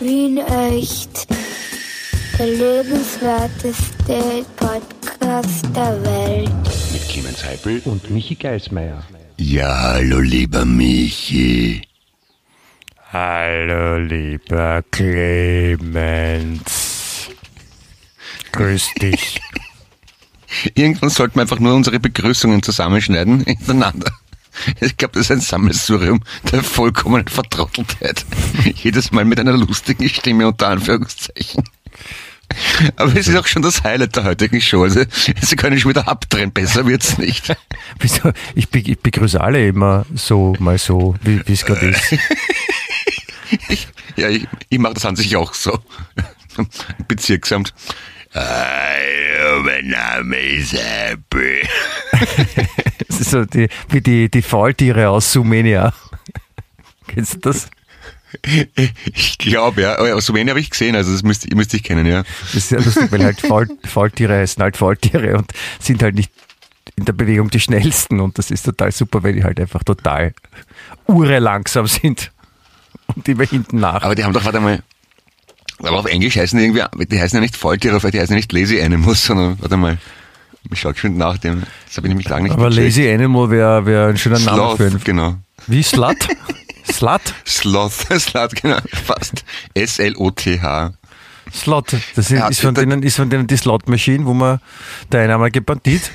Wien echt. Der lebenswerteste Podcast der Welt. Mit Clemens Heipel und Michi Geismeier. Ja, hallo lieber Michi. Hallo lieber Clemens. Grüß dich. Irgendwann sollten wir einfach nur unsere Begrüßungen zusammenschneiden hintereinander. Ich glaube, das ist ein Sammelsurium der vollkommenen Vertrotteltheit. Jedes Mal mit einer lustigen Stimme unter Anführungszeichen. Aber es ist auch schon das Highlight der heutigen Show. Also, Sie können schon wieder abdrehen, besser wird's nicht. Wieso? Ich, be ich begrüße alle immer so, mal so, wie es gerade ist. Ich, ja, ich, ich mache das an sich auch so. Bezirksamt. Hallo, mein Name ist ist so die, wie die, die Falltiere aus Sumenia. Kennst du das? Ich glaube, ja. Aber Sumenia habe ich gesehen, also das müsste, müsste ich kennen, ja. Das ist sehr lustig, weil halt Fall, Falltiere heißen halt Falltiere und sind halt nicht in der Bewegung die schnellsten und das ist total super, weil die halt einfach total ure langsam sind und immer hinten nach. Aber die haben doch, warte mal, aber auf Englisch heißen die irgendwie, die heißen ja nicht Falltiere, die heißen ja nicht Lazy Animals, sondern, warte mal, ich schaue schon nach dem, das habe ich nämlich lange nicht Aber gecheckt. Lazy Animal wäre wär ein schöner Name Sloth, für einen. genau. Wie Slut? Slut? Sloth, Sloth, genau, fast. S-L-O-T-H. Slot. Das ist, ist, von denen, ist von denen die Slot-Maschine, wo man der einmalige Bandit.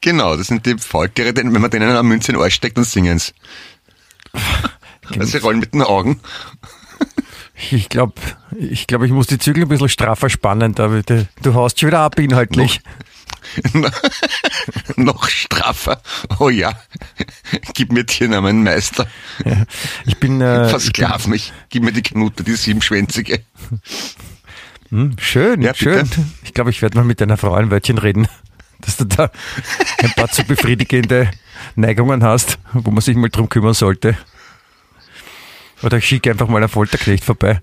Genau, das sind die Falltiere, denn wenn man denen eine Münze in den Arsch steckt, dann singen's. Also sie rollen mit den Augen. Ich glaube, ich, glaub, ich muss die Zügel ein bisschen straffer spannen. Da, du, du haust schon wieder ab inhaltlich. Noch straffer. Oh ja. Gib mir Tiernamen, Meister. Ja. Ich bin, äh, Versklav mich. Gib mir die Knute, die siebenschwänzige. hm, schön, Ja, bitte. schön. Ich glaube, ich werde mal mit deiner Frau ein Wörtchen reden, dass du da ein paar zu befriedigende Neigungen hast, wo man sich mal drum kümmern sollte. Oder ich schicke einfach mal einen Folterknecht vorbei.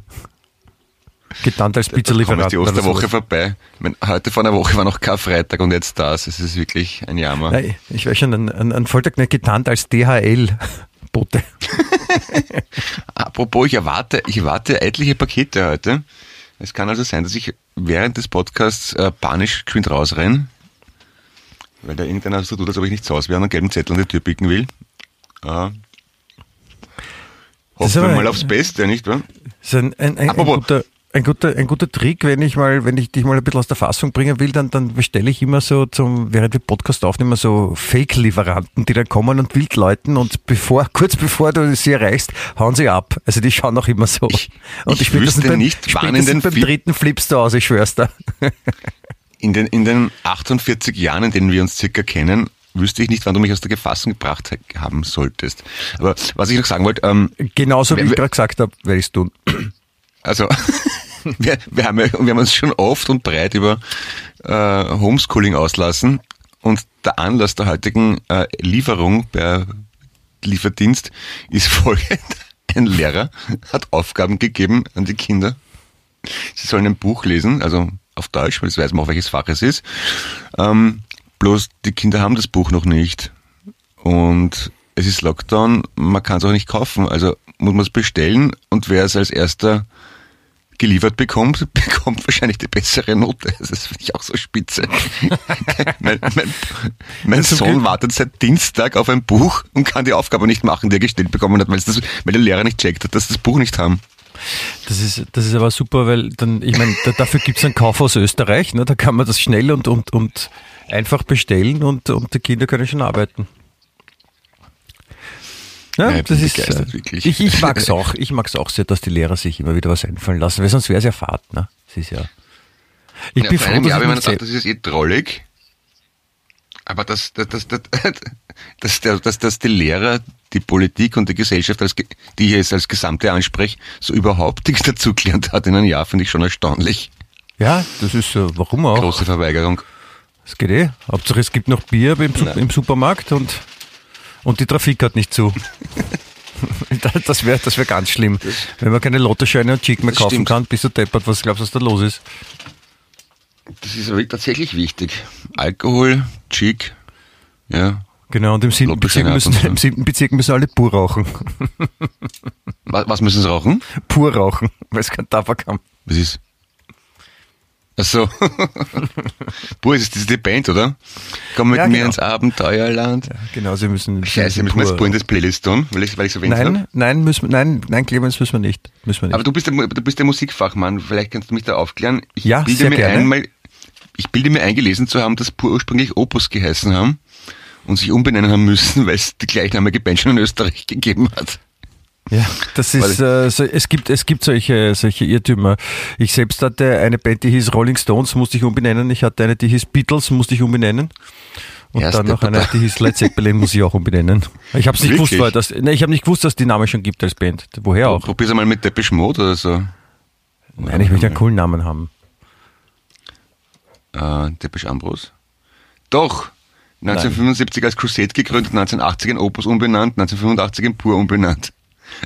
Getarnt als Da kommt Pizzalieferant. die Osterwoche vorbei. Ich mein, heute vor einer Woche war noch Karfreitag und jetzt das. Es ist wirklich ein Jammer. Nein, ich weiß schon, ein, ein, ein Folterknecht getarnt als DHL-Bote. Apropos, ich erwarte, ich erwarte etliche Pakete heute. Es kann also sein, dass ich während des Podcasts äh, panisch geschwind rausrenne, weil da irgendeiner so tut, als ob ich nicht zu Hause wäre und einen gelben Zettel an die Tür picken will. Äh, ist hoffen wir mal aufs Beste, nicht wahr? Das ist ein, ein, ein, ein, guter, ein, guter, ein guter Trick, wenn ich mal, wenn ich dich mal ein bisschen aus der Fassung bringen will, dann, dann bestelle ich immer so zum, während wir Podcast aufnehmen, so Fake-Lieferanten, die dann kommen und wild läuten und bevor, kurz bevor du sie erreichst, hauen sie ab. Also die schauen auch immer so. Ich- und ich spätestens wüsste beim, nicht, wann in den beim Fi- dritten flippst du aus, ich schwör's dir. In den, in den 48 Jahren, in denen wir uns circa kennen, wüsste ich nicht, wann du mich aus der Gefassung gebracht ha- haben solltest. Aber was ich noch sagen wollte, ähm, Genauso wie Wer- ich gerade gesagt habe, werde ich's tun. Also, wir, wir, haben ja, wir haben uns schon oft und breit über äh, Homeschooling auslassen und der Anlass der heutigen äh, Lieferung per Lieferdienst ist folgend. Ein Lehrer hat Aufgaben gegeben an die Kinder. Sie sollen ein Buch lesen, also auf Deutsch, weil das weiß man auch, welches Fach es ist. Ähm, bloß die Kinder haben das Buch noch nicht. Und es ist Lockdown, man kann es auch nicht kaufen. Also muss man es bestellen und wer es als erster geliefert bekommt, bekommt wahrscheinlich die bessere Note. Das finde ich auch so spitze. mein mein, mein Sohn Glück- wartet seit Dienstag auf ein Buch und kann die Aufgabe nicht machen, die er gestellt bekommen hat, weil, es das, weil der Lehrer nicht checkt hat, dass sie das Buch nicht haben. Das ist, das ist aber super, weil dann, ich meine, da, dafür gibt's einen Kaufhaus Österreich, ne? da kann man das schnell und, und, und einfach bestellen und, und die Kinder können schon arbeiten. Ja, ich das ist, äh, wirklich. ich, ich mag's auch, ich mag's auch sehr, dass die Lehrer sich immer wieder was einfallen lassen, weil sonst wäre es ja Fahrt, ne? Das ist ja. Ich Ja, bin froh, dass Jahr, wenn man sagt, das ist eh drollig. Aber dass, dass, dass, dass, dass, dass, dass, die Lehrer, die Politik und die Gesellschaft, als, die ich jetzt als Gesamte anspreche, so überhaupt nichts dazugelernt hat in einem Jahr, finde ich schon erstaunlich. Ja, das ist, warum auch? Große Verweigerung. Das geht eh. Hauptsache es gibt noch Bier im, Nein. im Supermarkt und, und die Trafik hat nicht zu. Das- wäre das wär ganz schlimm. Wenn man keine Lottoscheine und Chick mehr kaufen stimmt. kann, bist du deppert. Was glaubst du, was da los ist? Das ist tatsächlich wichtig. Alkohol, Chic, ja, Genau, und im siebten, Bezirk müssen, und im siebten Bezirk müssen alle pur rauchen. Was, was müssen sie rauchen? Pur rauchen, weil es kein Tabak haben. Was ist? Ach so. Pur, ist das die Band, oder? Komm mit Ja, mir genau. ins Abenteuerland. Genau, sie müssen. Scheiße, müssen wir jetzt Pur in das Playlist tun, weil ich, weil ich so wenig? Nein, nein, müssen, wir- nein, nein, Clemens müssen wir nicht. Müssen wir nicht. Aber du bist, der, du bist der Musikfachmann, vielleicht kannst du mich da aufklären. Ich Ja, bilde sehr mir gerne. einmal, ich bilde mir eingelesen zu haben, dass Pur ursprünglich Opus geheißen haben und sich umbenennen haben müssen, weil es die gleichnamige Band schon in Österreich gegeben hat. Ja, das ist, äh, so, es gibt, es gibt solche, solche Irrtümer. Ich selbst hatte eine Band, die hieß Rolling Stones, musste ich umbenennen. Ich hatte eine, die hieß Beatles, musste ich umbenennen. Und Ja, dann noch eine, die hieß Led Zeppelin, muss ich auch umbenennen. Ich habe nicht gewusst, Wirklich? weil das, ne, ich habe nicht gewusst, dass die Namen schon gibt als Band. Woher auch? Probier's einmal mit Depeche Mode oder so. Nein, ich möchte einen coolen Namen haben. Äh, Depeche Ambros. Doch. 1975 als Crusade gegründet, 1980 in Opus umbenannt, 1985 in Pur umbenannt.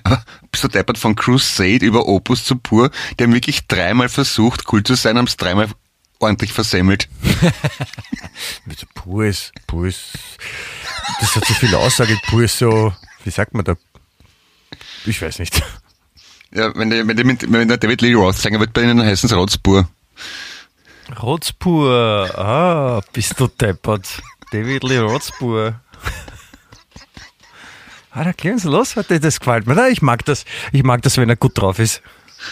Aber bist du deppert von Crusade über Opus zu Pur? Die haben wirklich dreimal versucht, cool zu sein, haben es dreimal ordentlich versemmelt. Pur ist, Pur ist, das hat so viel Aussage. Pur ist so, wie sagt man da? Ich weiß nicht. Ja, wenn der, wenn der, mit- wenn der David Lee Roth sagen wird bei ihnen, dann heißen es Rotzpur. Rotzpur, ah, bist du deppert. David Lee Rotzpur. Ah, da klingt's los, hat dir das gefällt mir. Ich mag das, ich mag das, wenn er gut drauf ist.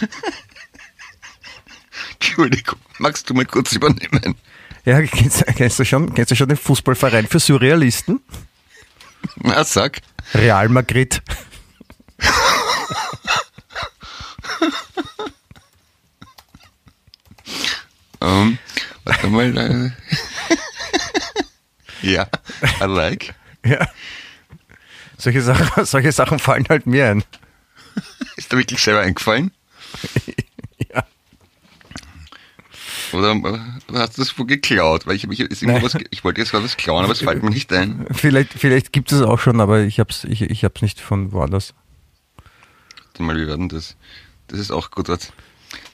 Entschuldigung, magst du mal kurz übernehmen? Ja, kennst, kennst du schon, kennst du schon den Fußballverein für Surrealisten? Na, sag. Real Madrid. Ähm, warte mal. Äh. ja, I like. Ja. Solche Sachen, solche Sachen fallen halt mir ein. Ist dir wirklich selber eingefallen? Ja. Oder, oder hast du das wo geklaut? Weil ich, ich, ist was, ich wollte jetzt was klauen, aber es fällt mir nicht ein. Vielleicht, vielleicht gibt es auch schon, aber ich hab's, ich, ich hab's nicht von woanders. Warte mal, wie war denn das? Das ist auch gut. was.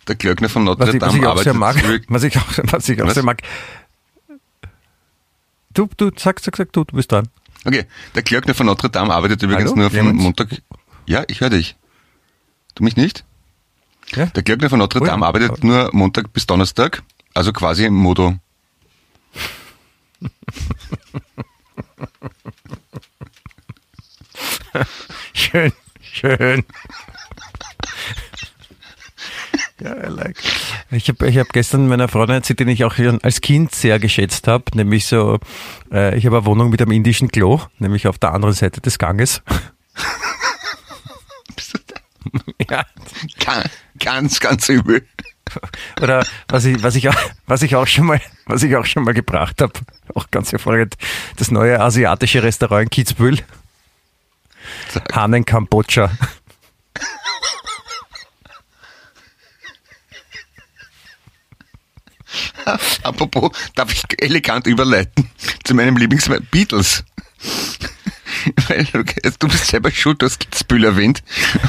Der Glöckner von Was Notre ich, was Dame ich auch arbeitet sehr mag, was ich auch, was ich auch Was? sehr mag. Du, du, sag, sag, sag, du, du bist dran. Okay, der Glöckner von Notre Dame arbeitet übrigens Hallo, nur von Clemens? Montag. Ja, ich höre dich. Du mich nicht? Ja? Der Glöckner von Notre Oh ja. Dame arbeitet nur Montag bis Donnerstag, also quasi im Modo. Schön, schön. I like. Ich habe ich hab gestern meiner Freundin erzählt, den ich auch als Kind sehr geschätzt habe, nämlich so, äh, ich habe eine Wohnung mit einem indischen Klo, nämlich auf der anderen Seite des Ganges. Bist du da? Ja. Ga- Ganz, ganz übel. Oder was ich, was ich, auch- was ich auch schon mal, was ich auch schon mal gebracht habe, auch ganz hervorragend, das neue asiatische Restaurant in Kitzbühel, Sag. Hanen Kambodscha. Apropos, darf ich elegant überleiten zu meinem Lieblings Beatles. Weil du, du bist selber schuld, du hast Kitzbühel erwähnt.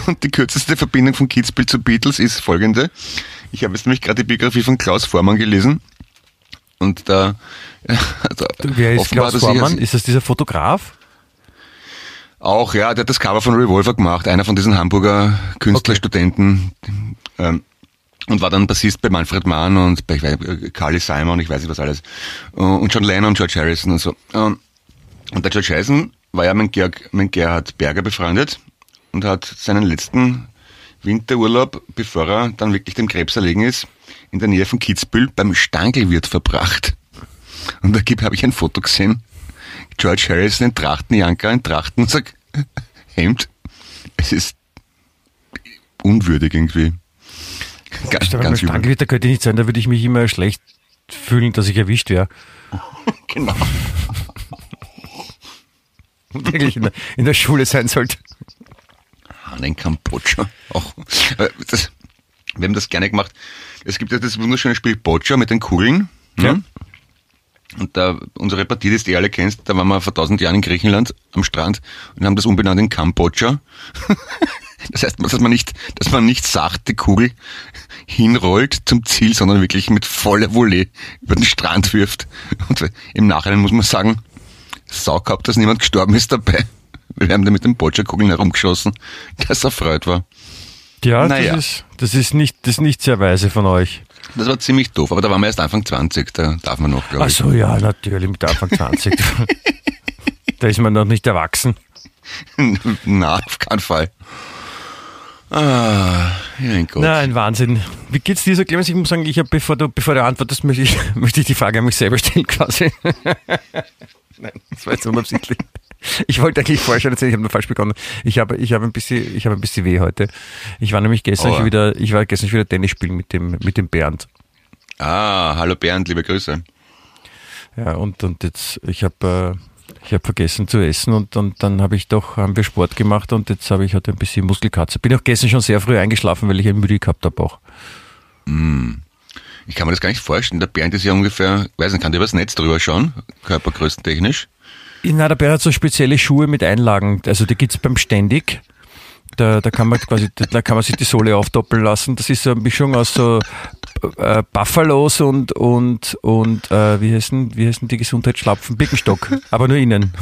Und die kürzeste Verbindung von Kitzbühel zu Beatles ist folgende. Ich habe jetzt nämlich gerade die Biografie von Klaus Vormann gelesen. Und da, also, Wer ist offenbar Klaus Vormann? Ist das dieser Fotograf? Auch, ja, der hat das Cover von Revolver gemacht, einer von diesen Hamburger Künstlerstudenten. Ähm, und war dann Bassist bei Manfred Mann und bei äh, Carly Simon, ich weiß nicht was alles. Äh, Und John Lennon und George Harrison und so. Ähm, Und der George Harrison war ja mit, Georg, mit Gerhard Berger befreundet und hat seinen letzten Winterurlaub, bevor er dann wirklich dem Krebs erlegen ist, in der Nähe von Kitzbühel beim Stangelwirt verbracht. Und da habe ich ein Foto gesehen. George Harrison in Trachtenjanker, in Trachtensack, Hemd. Es ist unwürdig irgendwie. Ganz, beim übel. Stangewitter könnte nicht sein, da würde ich mich immer schlecht fühlen, dass ich erwischt wäre. Genau. Und eigentlich in der, in der Schule sein sollte. Ah, in Kambodscha. Auch. Äh, Das, wir haben das gerne gemacht. Es gibt ja das wunderschöne Spiel Boccia mit den Kugeln. Ja. Ne? Und da, unsere Partie, die du eh alle kennst, da waren wir vor tausend Jahren in Griechenland am Strand und haben das umbenannt in Kambodscha. Das heißt, dass man nicht, dass man nicht sachte Kugel hinrollt zum Ziel, sondern wirklich mit voller Volée über den Strand wirft. Und im Nachhinein muss man sagen, Sau gehabt, dass niemand gestorben ist dabei. Wir haben da mit den Boccia-Kugeln herumgeschossen, dass er freut war. Ja, Naja. das, ist, das, ist nicht, das ist nicht sehr weise von euch. Das war ziemlich doof, aber da waren wir erst Anfang 20, da darf man noch, glaube Ach ich. so, ja, natürlich, mit Anfang 20. da ist man noch nicht erwachsen. Na, auf keinen Fall. Ah, mein Gott. Na, ein Wahnsinn. Wie geht's dir so, Clemens? Ich muss sagen, ich habe, bevor du, bevor du antwortest, möchte ich, möchte ich die Frage an mich selber stellen, quasi. Nein, das war jetzt unabsichtlich. Ich wollte eigentlich vorher schon erzählen, ich habe nur falsch begonnen. Ich habe, ich habe ein bisschen, ich habe ein bisschen weh heute. Ich war nämlich gestern schon wieder, ich war gestern wieder Tennis spielen mit dem, mit dem Bernd. Ah, hallo Bernd, liebe Grüße. Ja, und, und jetzt, ich habe, äh, ich habe vergessen zu essen und, und dann habe ich doch, haben wir Sport gemacht und jetzt habe ich heute ein bisschen Muskelkatze. Bin auch gestern schon sehr früh eingeschlafen, weil ich eine Müde gehabt habe auch. Ich kann mir das gar nicht vorstellen. Der Bernd ist ja ungefähr, weiß nicht, kann der übers Netz drüber schauen, körpergrößentechnisch. Na, der Bär hat so spezielle Schuhe mit Einlagen. Also die gibt's beim Ständig. Da, da kann man quasi, da kann man sich die Sohle aufdoppeln lassen. Das ist so eine Mischung aus so äh, Buffalos und und und äh, wie heißen wie heißen die Gesundheitsschlapfen? Birkenstock, aber nur innen.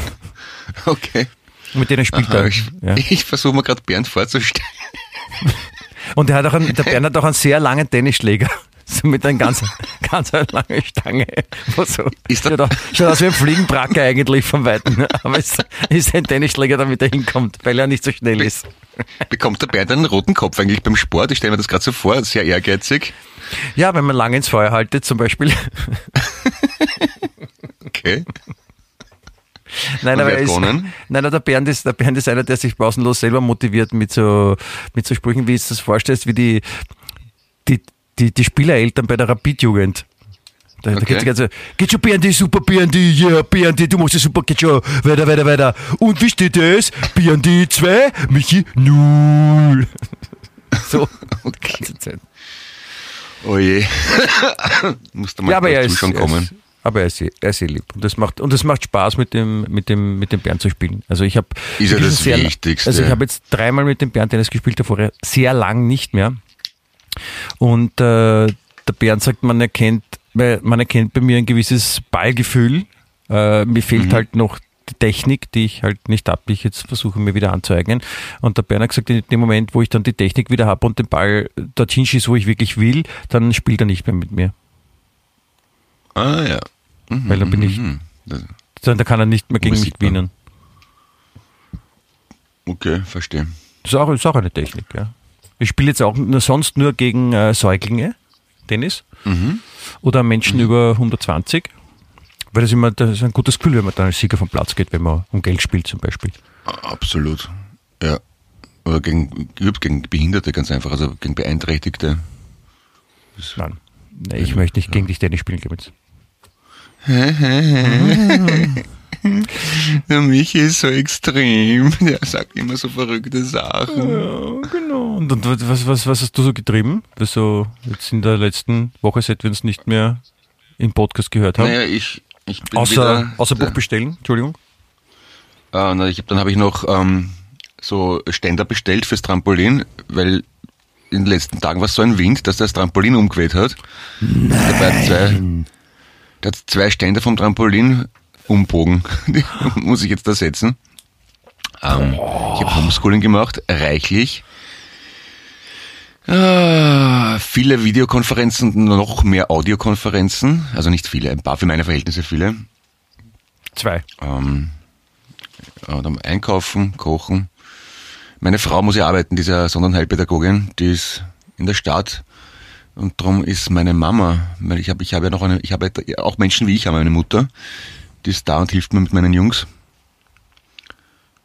Okay. Mit denen spielt Aha, er. ich Ja. ich versuche mir gerade Bernd vorzustellen. Und der hat auch einen, der Bernd hat auch einen sehr langen Tennisschläger. So mit einer ganz, ganz langen Stange. So, Ist das- schaut, aus, schaut aus wie ein Fliegenbracker eigentlich von Weitem. Aber es ist ein Tennisschläger, damit er hinkommt, weil er nicht so schnell ist. Bekommt der Bernd einen roten Kopf eigentlich beim Sport? Ich stelle mir das gerade so vor, sehr ehrgeizig. Ja, wenn man lange ins Feuer haltet zum Beispiel. Okay. Nein, aber er ist, nein, der Bernd ist, der Bernd ist einer, der sich pausenlos selber motiviert mit so, mit so Sprüchen, wie du es vorstellst, wie die, die, die, die Spielereltern bei der Rapid-Jugend. Da, da Okay. geht's die ganze, geht schon Berndi, super Berndi, yeah, Berndi, du machst es super, geht schon, weiter, weiter, weiter. Und wie steht es? Berndi 2, Michi 0. So, die ganze Zeit. Oh je. Musste mal Ja, aber er ist, er kommen. ist, aber er ist, sehr- er ist sehr lieb. Und das macht, und das macht Spaß, mit dem, mit dem, mit dem Bernd zu spielen. Also ich habe. Ist ja das sehr- Wichtigste. Also ich habe jetzt dreimal mit dem Bernd Tennis gespielt, davor sehr lang nicht mehr. Und äh, der Bernd sagt, man erkennt, man erkennt bei mir ein gewisses Ballgefühl. Äh, mir fehlt halt noch die Technik, die ich halt nicht habe, ich jetzt versuche mir wieder anzueignen. Und der Bernd hat gesagt, in dem Moment, wo ich dann die Technik wieder habe und den Ball dorthin schieße, wo ich wirklich will, dann spielt er nicht mehr mit mir. Ah ja. Mhm, Weil dann bin ich, mhm. Dann, da kann er nicht mehr gegen mich gewinnen. Okay, verstehe. Das ist auch, ist auch eine Technik, ja. Ich spiele jetzt auch nur, sonst nur gegen äh, Säuglinge, Tennis, oder Menschen über 120, weil das immer das ist ein gutes Gefühl, wenn man dann als Sieger vom Platz geht, wenn man um Geld spielt zum Beispiel. Absolut. Ja. Oder gegen, gegen Behinderte ganz einfach, also gegen Beeinträchtigte. Nein, nee, ich möchte nicht gegen dich Tennis spielen, Clemens. Der Michi ist so extrem. Der sagt immer so verrückte Sachen. Ja, genau. Und, und was, was, was hast du so getrieben? So jetzt in der letzten Woche, seit wir uns nicht mehr im Podcast gehört haben? Naja, ich, ich bin außer wieder, außer Buch bestellen, Entschuldigung. Äh, na, ich hab, dann habe ich noch ähm, so Ständer bestellt fürs Trampolin, weil in den letzten Tagen war so ein Wind, dass das Trampolin umgeweht hat. Dabei hat zwei, der hat zwei Ständer vom Trampolin umbogen. Muss ich jetzt ersetzen. Ähm, ich habe Homeschooling gemacht, reichlich. Ah, viele Videokonferenzen, noch mehr Audiokonferenzen. Also nicht viele, ein paar für meine Verhältnisse viele. Zwei. Ähm, dann einkaufen, kochen. Meine Frau muss ja arbeiten, die ist ja Sonderheilpädagogin, die ist in der Stadt. Und darum ist meine Mama, weil ich habe ich hab ja noch eine, ich habe ja auch Menschen wie ich haben eine Mutter, die ist da und hilft mir mit meinen Jungs.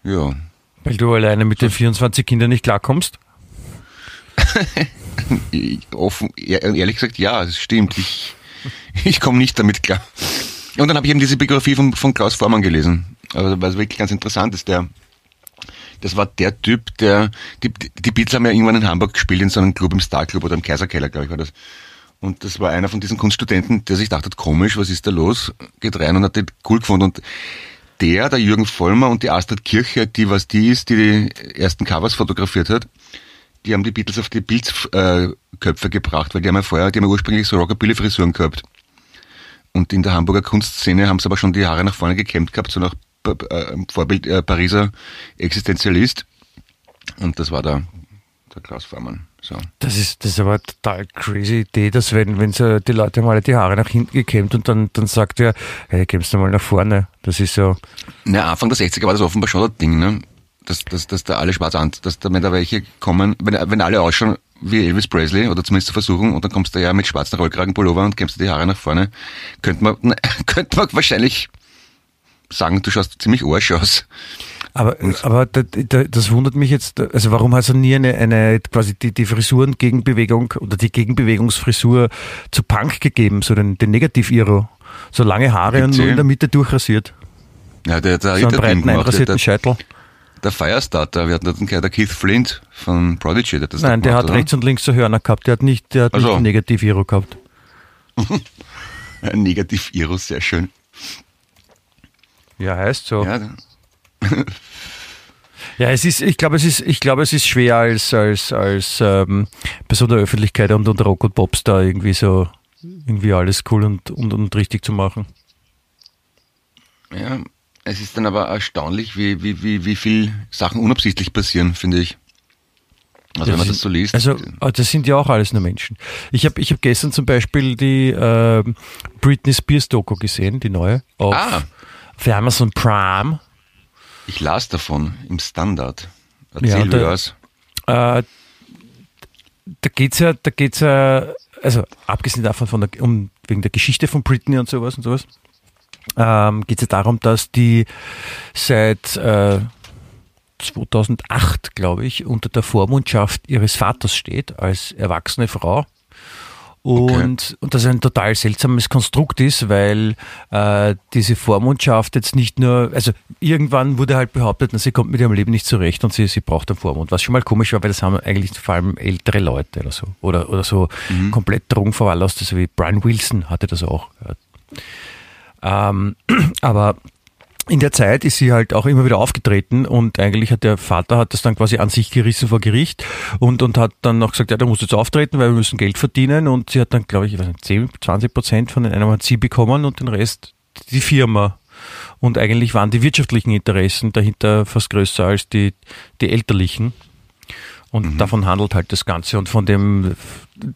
Ja, Weil du alleine mit den 24 Kindern nicht klarkommst? offen, ehr- ehrlich gesagt, ja, es stimmt. Ich, ich komme nicht damit klar. Und dann habe ich eben diese Biografie von, von Klaus Vormann gelesen. Also, was wirklich ganz interessant ist, der, das war der Typ, der, die, die Beatles haben ja irgendwann in Hamburg gespielt, in so einem Club im Star Club oder im Kaiserkeller, glaube ich, war das. Und das war einer von diesen Kunststudenten, der sich dachte, komisch, was ist da los? Geht rein und hat den cool gefunden. Und der, der Jürgen Vollmer und die Astrid Kirche, die was die ist, die die ersten Covers fotografiert hat, die haben die Beatles auf die Bildköpfe äh, gebracht, weil die haben ja vorher, die haben ja ursprünglich so Rockabilly-Frisuren gehabt. Und in der Hamburger Kunstszene haben sie aber schon die Haare nach vorne gekämmt gehabt, so nach äh, Vorbild äh, Pariser Existenzialist. Und das war der, der Klaus Vormann. So. Das ist, das ist aber eine total crazy Idee, dass wenn, wenn so die Leute mal die Haare nach hinten gekämmt und dann, dann sagt er, hey, kämmst du mal nach vorne. Das ist so, Na, Anfang der 60er war das offenbar schon das Ding, ne? Dass, dass, dass da alle schwarz an, dass da, wenn da welche kommen, wenn, wenn alle ausschauen wie Elvis Presley, oder zumindest zu versuchen, und dann kommst du ja mit schwarzen Rollkragenpullover und kämmst dir die Haare nach vorne, könnte man, könnte man wahrscheinlich sagen, du schaust ziemlich Arsch aus. Aber, aber da, da, das wundert mich jetzt, also warum hast du nie eine, eine quasi die, die Frisuren-Gegenbewegung oder die Gegenbewegungsfrisur zu Punk gegeben, so den, den Negativ-Iro? So lange Haare und nur in der Mitte durchrasiert. Ja, der, der, So einen breiten, einrasierten Scheitel. der Firestarter, wir hatten Kerl, der Keith Flint von Prodigy, der hat das Nein, der hat rechts und links so Hörner gehabt. Der hat nicht, der hat nicht so. ein Negativ-Iro gehabt. Ein Negativ-Irus, sehr schön. Ja, heißt so. Ja, Ja, es ist, ich glaube, es ist, ich glaube, es ist schwer als, als, als ähm, Person der Öffentlichkeit und, und Rock und Popstar irgendwie so, irgendwie alles cool und, und, und richtig zu machen. ja, es ist dann aber erstaunlich, wie, wie, wie, wie viel Sachen unabsichtlich passieren, finde ich. Also wenn man sind- das so liest. Also, ah, das sind ja auch alles nur Menschen. Ich habe ich hab gestern zum Beispiel die ähm, Britney Spears Doku gesehen, die neue, auf, Ah. Auf Amazon Prime. Ich las davon im Standard. Ja, Erzähl der- mir was. Äh, da geht's ja, da geht's ja, also abgesehen davon von der, um, wegen der Geschichte von Britney und sowas und sowas, ähm, geht's ja darum, dass die seit äh, 2008, glaube ich, unter der Vormundschaft ihres Vaters steht, als erwachsene Frau. Und, und das ein total seltsames Konstrukt ist, weil äh, diese Vormundschaft jetzt nicht nur, also irgendwann wurde halt behauptet, na, sie kommt mit ihrem Leben nicht zurecht und sie, sie braucht einen Vormund. Was schon mal komisch war, weil das haben eigentlich vor allem ältere Leute oder so. Oder, oder so komplett drogenverwahrloste, so wie Brian Wilson hatte das auch. Ähm, aber in der Zeit ist sie halt auch immer wieder aufgetreten und eigentlich hat der Vater hat das dann quasi an sich gerissen vor Gericht und, und hat dann noch gesagt, ja, du musst jetzt auftreten, weil wir müssen Geld verdienen und sie hat dann, glaube ich, ich weiß nicht, 10, 20 Prozent von den einem hat sie bekommen und den Rest die Firma. Und eigentlich waren die wirtschaftlichen Interessen dahinter fast größer als die, die elterlichen. Und davon handelt halt das Ganze. Und von dem,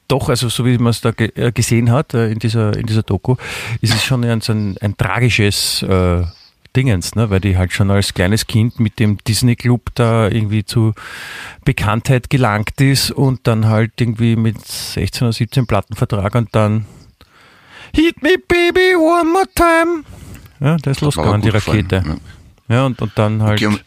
doch, also so wie man es da äh, gesehen hat äh, in dieser, in dieser Doku, ist es schon ein, ein, ein tragisches äh, Dingens, ne? weil die halt schon als kleines Kind mit dem Disney Club da irgendwie zu Bekanntheit gelangt ist und dann halt irgendwie mit 16 oder 17 Plattenvertrag und dann Hit me baby one more time. Ja, da ist losgegangen, die gut gefallen, Rakete. Ja, und, und dann halt. Okay, und-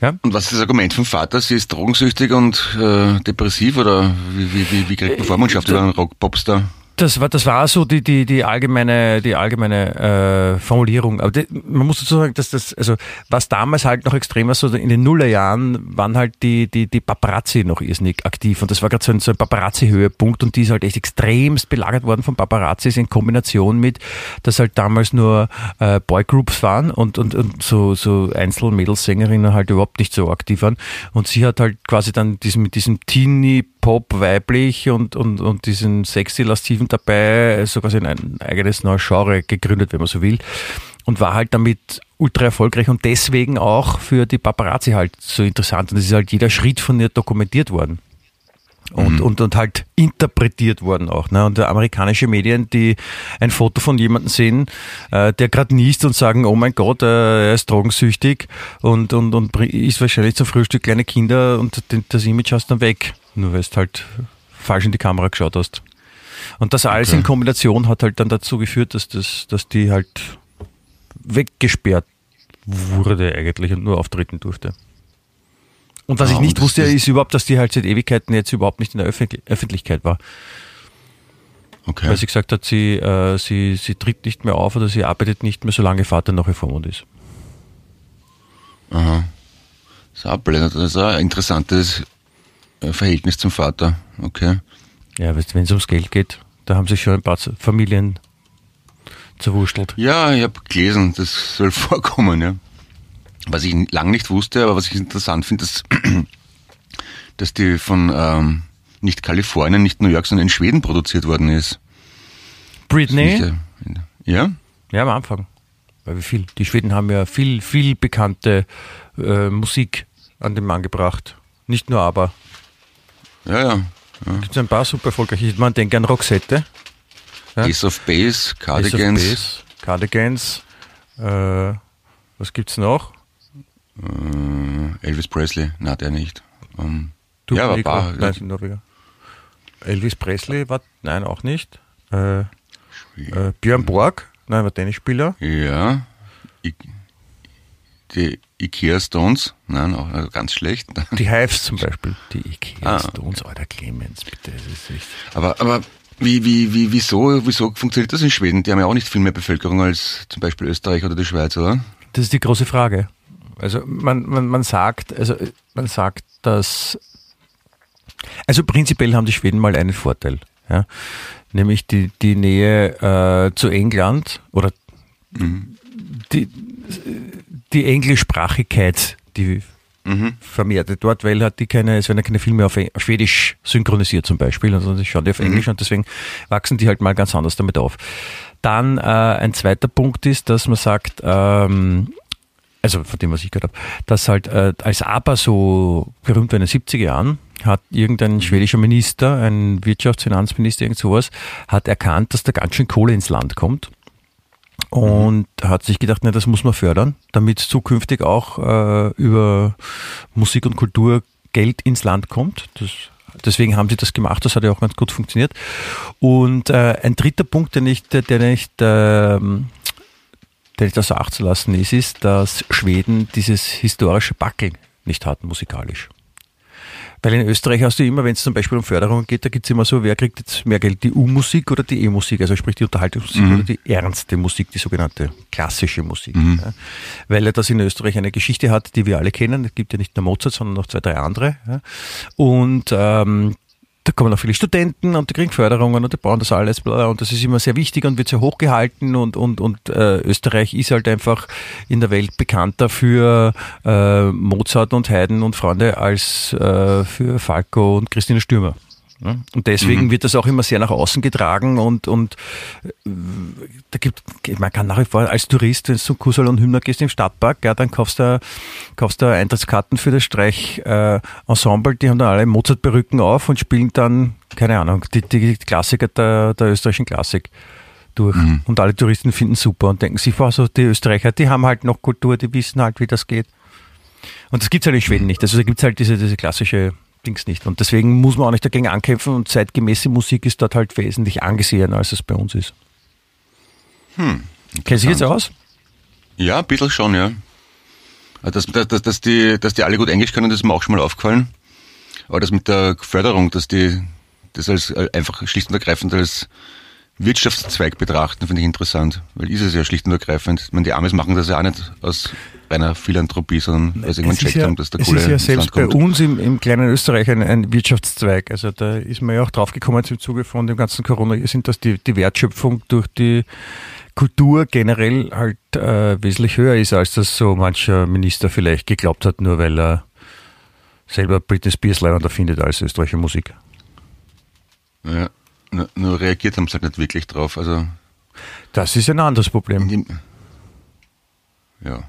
ja. Und was ist das Argument vom Vater? Sie ist drogensüchtig und äh, depressiv oder wie, wie, wie, wie kriegt man Vormundschaft über einen Rock-Popstar? Das war, das war so die, die, die allgemeine, die allgemeine äh, Formulierung. Aber die, man muss dazu sagen, dass das, also was damals halt noch extrem war, so in den Nullerjahren waren halt die, die, die Paparazzi noch irrsinnig aktiv. Und das war gerade so ein, so ein Paparazzi-Höhepunkt und die ist halt echt extremst belagert worden von Paparazzis in Kombination mit, dass halt damals nur äh, Boygroups waren und, und, und so, so Einzelmädelssängerinnen halt überhaupt nicht so aktiv waren. Und sie hat halt quasi dann diesen, mit diesem Teenie Pop weiblich und, und, und diesen sexy lasziven dabei so quasi ein eigenes neues Genre gegründet, wenn man so will. Und war halt damit ultra erfolgreich und deswegen auch für die Paparazzi halt so interessant. Und es ist halt jeder Schritt von ihr dokumentiert worden. Und, und, und halt interpretiert worden auch. Ne? Und amerikanische Medien, die ein Foto von jemandem sehen, äh, der gerade niest und sagen, oh mein Gott, äh, er ist drogensüchtig und, und, und isst wahrscheinlich zum Frühstück kleine Kinder und den- das Image hast dann weg. Nur weil du halt falsch in die Kamera geschaut hast. Und das alles Okay. in Kombination hat halt dann dazu geführt, dass, das, dass die halt weggesperrt wurde eigentlich und nur auftreten durfte. Und was Ah, ich nicht wusste, ist- überhaupt, dass die halt seit Ewigkeiten jetzt überhaupt nicht in der Öffentlich Öffentlichkeit war. Okay. Weil sie gesagt hat, sie, äh, sie, sie tritt nicht mehr auf oder sie arbeitet nicht mehr, solange Vater noch Vormund ist. Aha. Das ist auch blöd. Das ist auch ein interessantes Verhältnis zum Vater. Okay. Ja, wenn es ums Geld geht, da haben sich schon ein paar Familien zerwurstelt. Ja, ich habe gelesen, das soll vorkommen, ja. Was ich lang nicht wusste, aber was ich interessant finde, dass, dass die von ähm, nicht Kalifornien, nicht New York, sondern in Schweden produziert worden ist. Britney? Nicht, äh, Ja? Ja, am Anfang. Weil wie viel? Die Schweden haben ja viel, viel bekannte äh, Musik an den Mann gebracht. Nicht nur aber. Ja, ja. Gibt es ein paar super erfolgreiche. Man denke an Roxette. Ja. Ace of Base, Ace of Cardigans, Base, Cardigans. Äh, was gibt's noch? äh, Elvis Presley, na der nicht. Ähm, Du, ja, Nico? paar. Nein. Elvis Presley war, nein, auch nicht. Äh, äh, Björn Borg, nein, war Tennisspieler. Ja. I die Ikea Stones, nein, auch also ganz schlecht. Die Hives zum Beispiel. Die Ikea Ah, Stones, Alter Clemens, bitte. Das ist echt. Aber, aber wie, wie, wie, wieso, wieso funktioniert das in Schweden? Die haben ja auch nicht viel mehr Bevölkerung als zum Beispiel Österreich oder die Schweiz, oder? Das ist die große Frage. Also man, man, man sagt, also man sagt, dass also prinzipiell haben die Schweden mal einen Vorteil, ja? nämlich die, die Nähe äh, zu England oder die, die Englischsprachigkeit, die vermehrte dort, weil hat die keine, es werden ja keine Filme auf Eng- Schwedisch synchronisiert zum Beispiel, sondern sie schauen die auf Englisch und deswegen wachsen die halt mal ganz anders damit auf. Dann äh, ein zweiter Punkt ist, dass man sagt, ähm, also von dem, was ich gehört habe, dass halt äh, als ABBA so berühmt war in den 70er Jahren, hat irgendein schwedischer Minister, ein Wirtschaftsfinanzminister, irgend sowas, hat erkannt, dass da ganz schön Kohle ins Land kommt und hat sich gedacht, na, das muss man fördern, damit zukünftig auch äh, über Musik und Kultur Geld ins Land kommt. Das, deswegen haben sie das gemacht, das hat ja auch ganz gut funktioniert. Und äh, ein dritter Punkt, den ich, der, der nicht, ähm, der nicht außer Acht zu lassen ist, ist, dass Schweden dieses historische Backeln nicht hat musikalisch. Weil in Österreich hast du immer, wenn es zum Beispiel um Förderungen geht, da gibt es immer so, wer kriegt jetzt mehr Geld, die U-Musik oder die E-Musik, also sprich die Unterhaltungsmusik oder die ernste Musik, die sogenannte klassische Musik. Ja. Weil er das in Österreich eine Geschichte hat, die wir alle kennen. Es gibt ja nicht nur Mozart, sondern noch zwei, drei andere. Ja. Und ähm, da kommen auch viele Studenten und die kriegen Förderungen und die bauen das alles und das ist immer sehr wichtig und wird sehr hochgehalten und, und, und äh, Österreich ist halt einfach in der Welt bekannter für äh, Mozart und Haydn und Freunde als äh, für Falco und Christine Stürmer. Ja? Und deswegen wird das auch immer sehr nach außen getragen und, und äh, da gibt, man kann nach wie vor als Tourist, wenn du zum Kusal und Hymner gehst im Stadtpark, ja, dann kaufst du, kaufst du Eintrittskarten für das Streich-Ensemble, äh, die haben dann alle Mozart-Perücken auf und spielen dann, keine Ahnung, die, die Klassiker der, der österreichischen Klassik durch. Und alle Touristen finden super und denken sich, wow, so die Österreicher, die haben halt noch Kultur, die wissen halt, wie das geht. Und das gibt's halt in Schweden nicht. Also da gibt's halt diese, diese klassische Dings nicht. Und deswegen muss man auch nicht dagegen ankämpfen und zeitgemäße Musik ist dort halt wesentlich angesehener, als es bei uns ist. Hm. Kennst du jetzt aus? Ja, ein bisschen schon, ja. Aber Dass, dass, dass, die, dass die alle gut Englisch können, das ist mir auch schon mal aufgefallen. Aber das mit der Förderung, dass die das als äh, einfach schlicht und ergreifend als Wirtschaftszweig betrachten, finde ich interessant. Weil ist es ja schlicht und ergreifend. Ich meine, die Amis machen das ja auch nicht aus reiner Philanthropie, sondern weil sie irgendwann Es checkt ja, haben, dass der es Kohle ist ja selbst bei uns im, im kleinen Österreich ein, ein Wirtschaftszweig. Also da ist man ja auch draufgekommen im Zuge von dem ganzen Corona, sind, dass die, die Wertschöpfung durch die Kultur generell halt äh, wesentlich höher ist, als das so mancher Minister vielleicht geglaubt hat, nur weil er selber Britney Spears leibender findet als österreichische Musik. Ja, nur, nur reagiert haben sie halt nicht wirklich drauf. Also, Das ist ein anderes Problem. die, ja.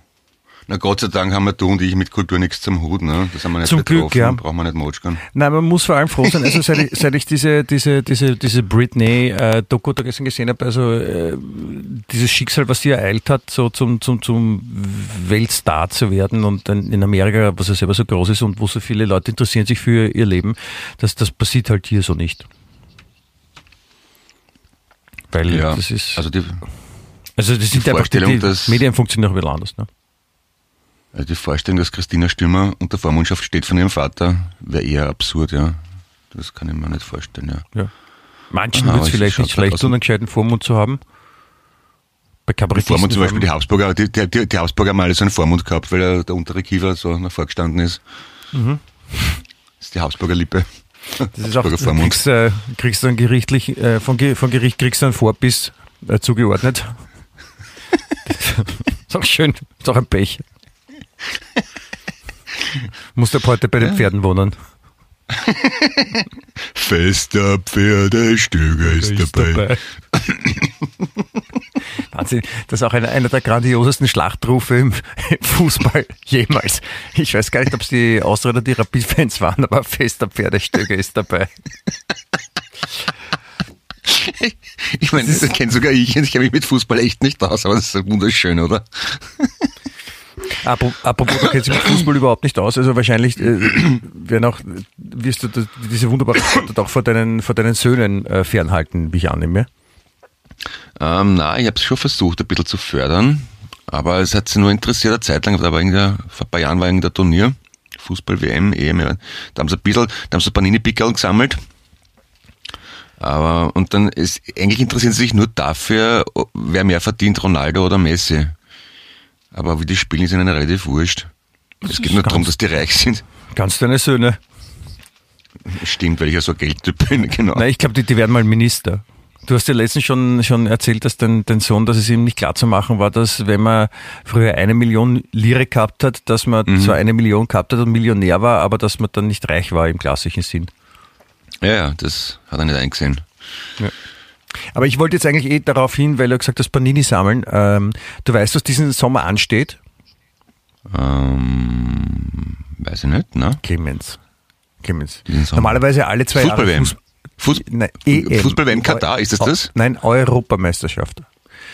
Na Gott sei Dank haben wir du und ich mit Kultur nichts zum Hut, ne? Das haben wir nicht Zum Glück, betroffen, ja. brauchen wir nicht motschern. Nein, man muss vor allem froh sein, also seit ich, seit ich diese, diese, diese, diese Britney-Doku da gestern gesehen habe, also äh, dieses Schicksal, was sie ereilt hat, so zum, zum, zum Weltstar zu werden und in Amerika, was ja selber so groß ist und wo so viele Leute interessieren sich für ihr Leben, das, das passiert halt hier so nicht. Weil Ja, das ist, also die, also das sind die einfach, die, die dass- Medien funktionieren auch ein bisschen anders. Ne? Also die Vorstellung, dass Christina Stürmer unter Vormundschaft steht von ihrem Vater, wäre eher absurd, ja. Das kann ich mir nicht vorstellen, ja. Ja. Manchen wird es vielleicht nicht schlecht tun, einen gescheiten Vormund zu haben. Bei Kabarettisten. Vormund zum Beispiel die Habsburger, die, die, die, die Habsburger haben alle so einen Vormund gehabt, weil er, der untere Kiefer so nach vorgestanden ist. Mhm. Das ist die Habsburger Lippe. Das ist auch, du kriegst, äh, kriegst dann gerichtlich, äh, von, von Gericht kriegst du einen Vorbiss äh, zugeordnet. ist auch schön, ist auch ein Pech. Musst ab heute bei den Pferden wohnen. Fester Pferdestück ist dabei. Wahnsinn, das ist auch einer, einer der grandiosesten Schlachtrufe im Fußball jemals. Ich weiß gar nicht, ob es die Austria oder die Rapid-Fans waren, aber fester Pferdestöcke ist dabei. Ich meine, das kennt sogar ich. Ich kenne mich mit Fußball echt nicht aus, aber das ist wunderschön, oder? Apropos, du kennst dich mit Fußball überhaupt nicht aus, also wahrscheinlich äh, werden auch, wirst du diese wunderbare Sportart auch vor deinen, vor deinen Söhnen äh, fernhalten, wie ich annehme. Ähm, na, ich habe es schon versucht, ein bisschen zu fördern, aber es hat sie nur interessiert eine Zeit lang. Da war irgendwie, vor ein paar Jahren war irgendein Turnier, Fußball-WM, EM, da haben sie ein bisschen, da haben sie Panini-Pickel gesammelt. Aber, und dann ist, eigentlich interessieren sie sich nur dafür, wer mehr verdient, Ronaldo oder Messi. Aber wie die spielen, ist ihnen relativ wurscht. Es geht nur darum, dass die reich sind. Ganz deine Söhne. Stimmt, weil ich ja so Geldtyp bin, genau. Nein, ich glaube, die, die werden mal Minister. Du hast ja letztens schon, schon erzählt, dass dein, dein Sohn, dass es ihm nicht klar zu machen war, dass wenn man früher eine Million Lire gehabt hat, dass man mhm. zwar eine Million gehabt hat und Millionär war, aber dass man dann nicht reich war im klassischen Sinn. Ja, ja, das hat er nicht eingesehen. Ja. Aber ich wollte jetzt eigentlich eh darauf hin, weil du gesagt hast, Panini sammeln. Ähm, du weißt, was diesen Sommer ansteht? Ähm, weiß ich nicht, ne? Clemens. Clemens. Normalerweise alle zwei Fußball Jahre. Fußball Fuß Nein, Fußball-WM Katar, ist das das? Nein, Europameisterschaft.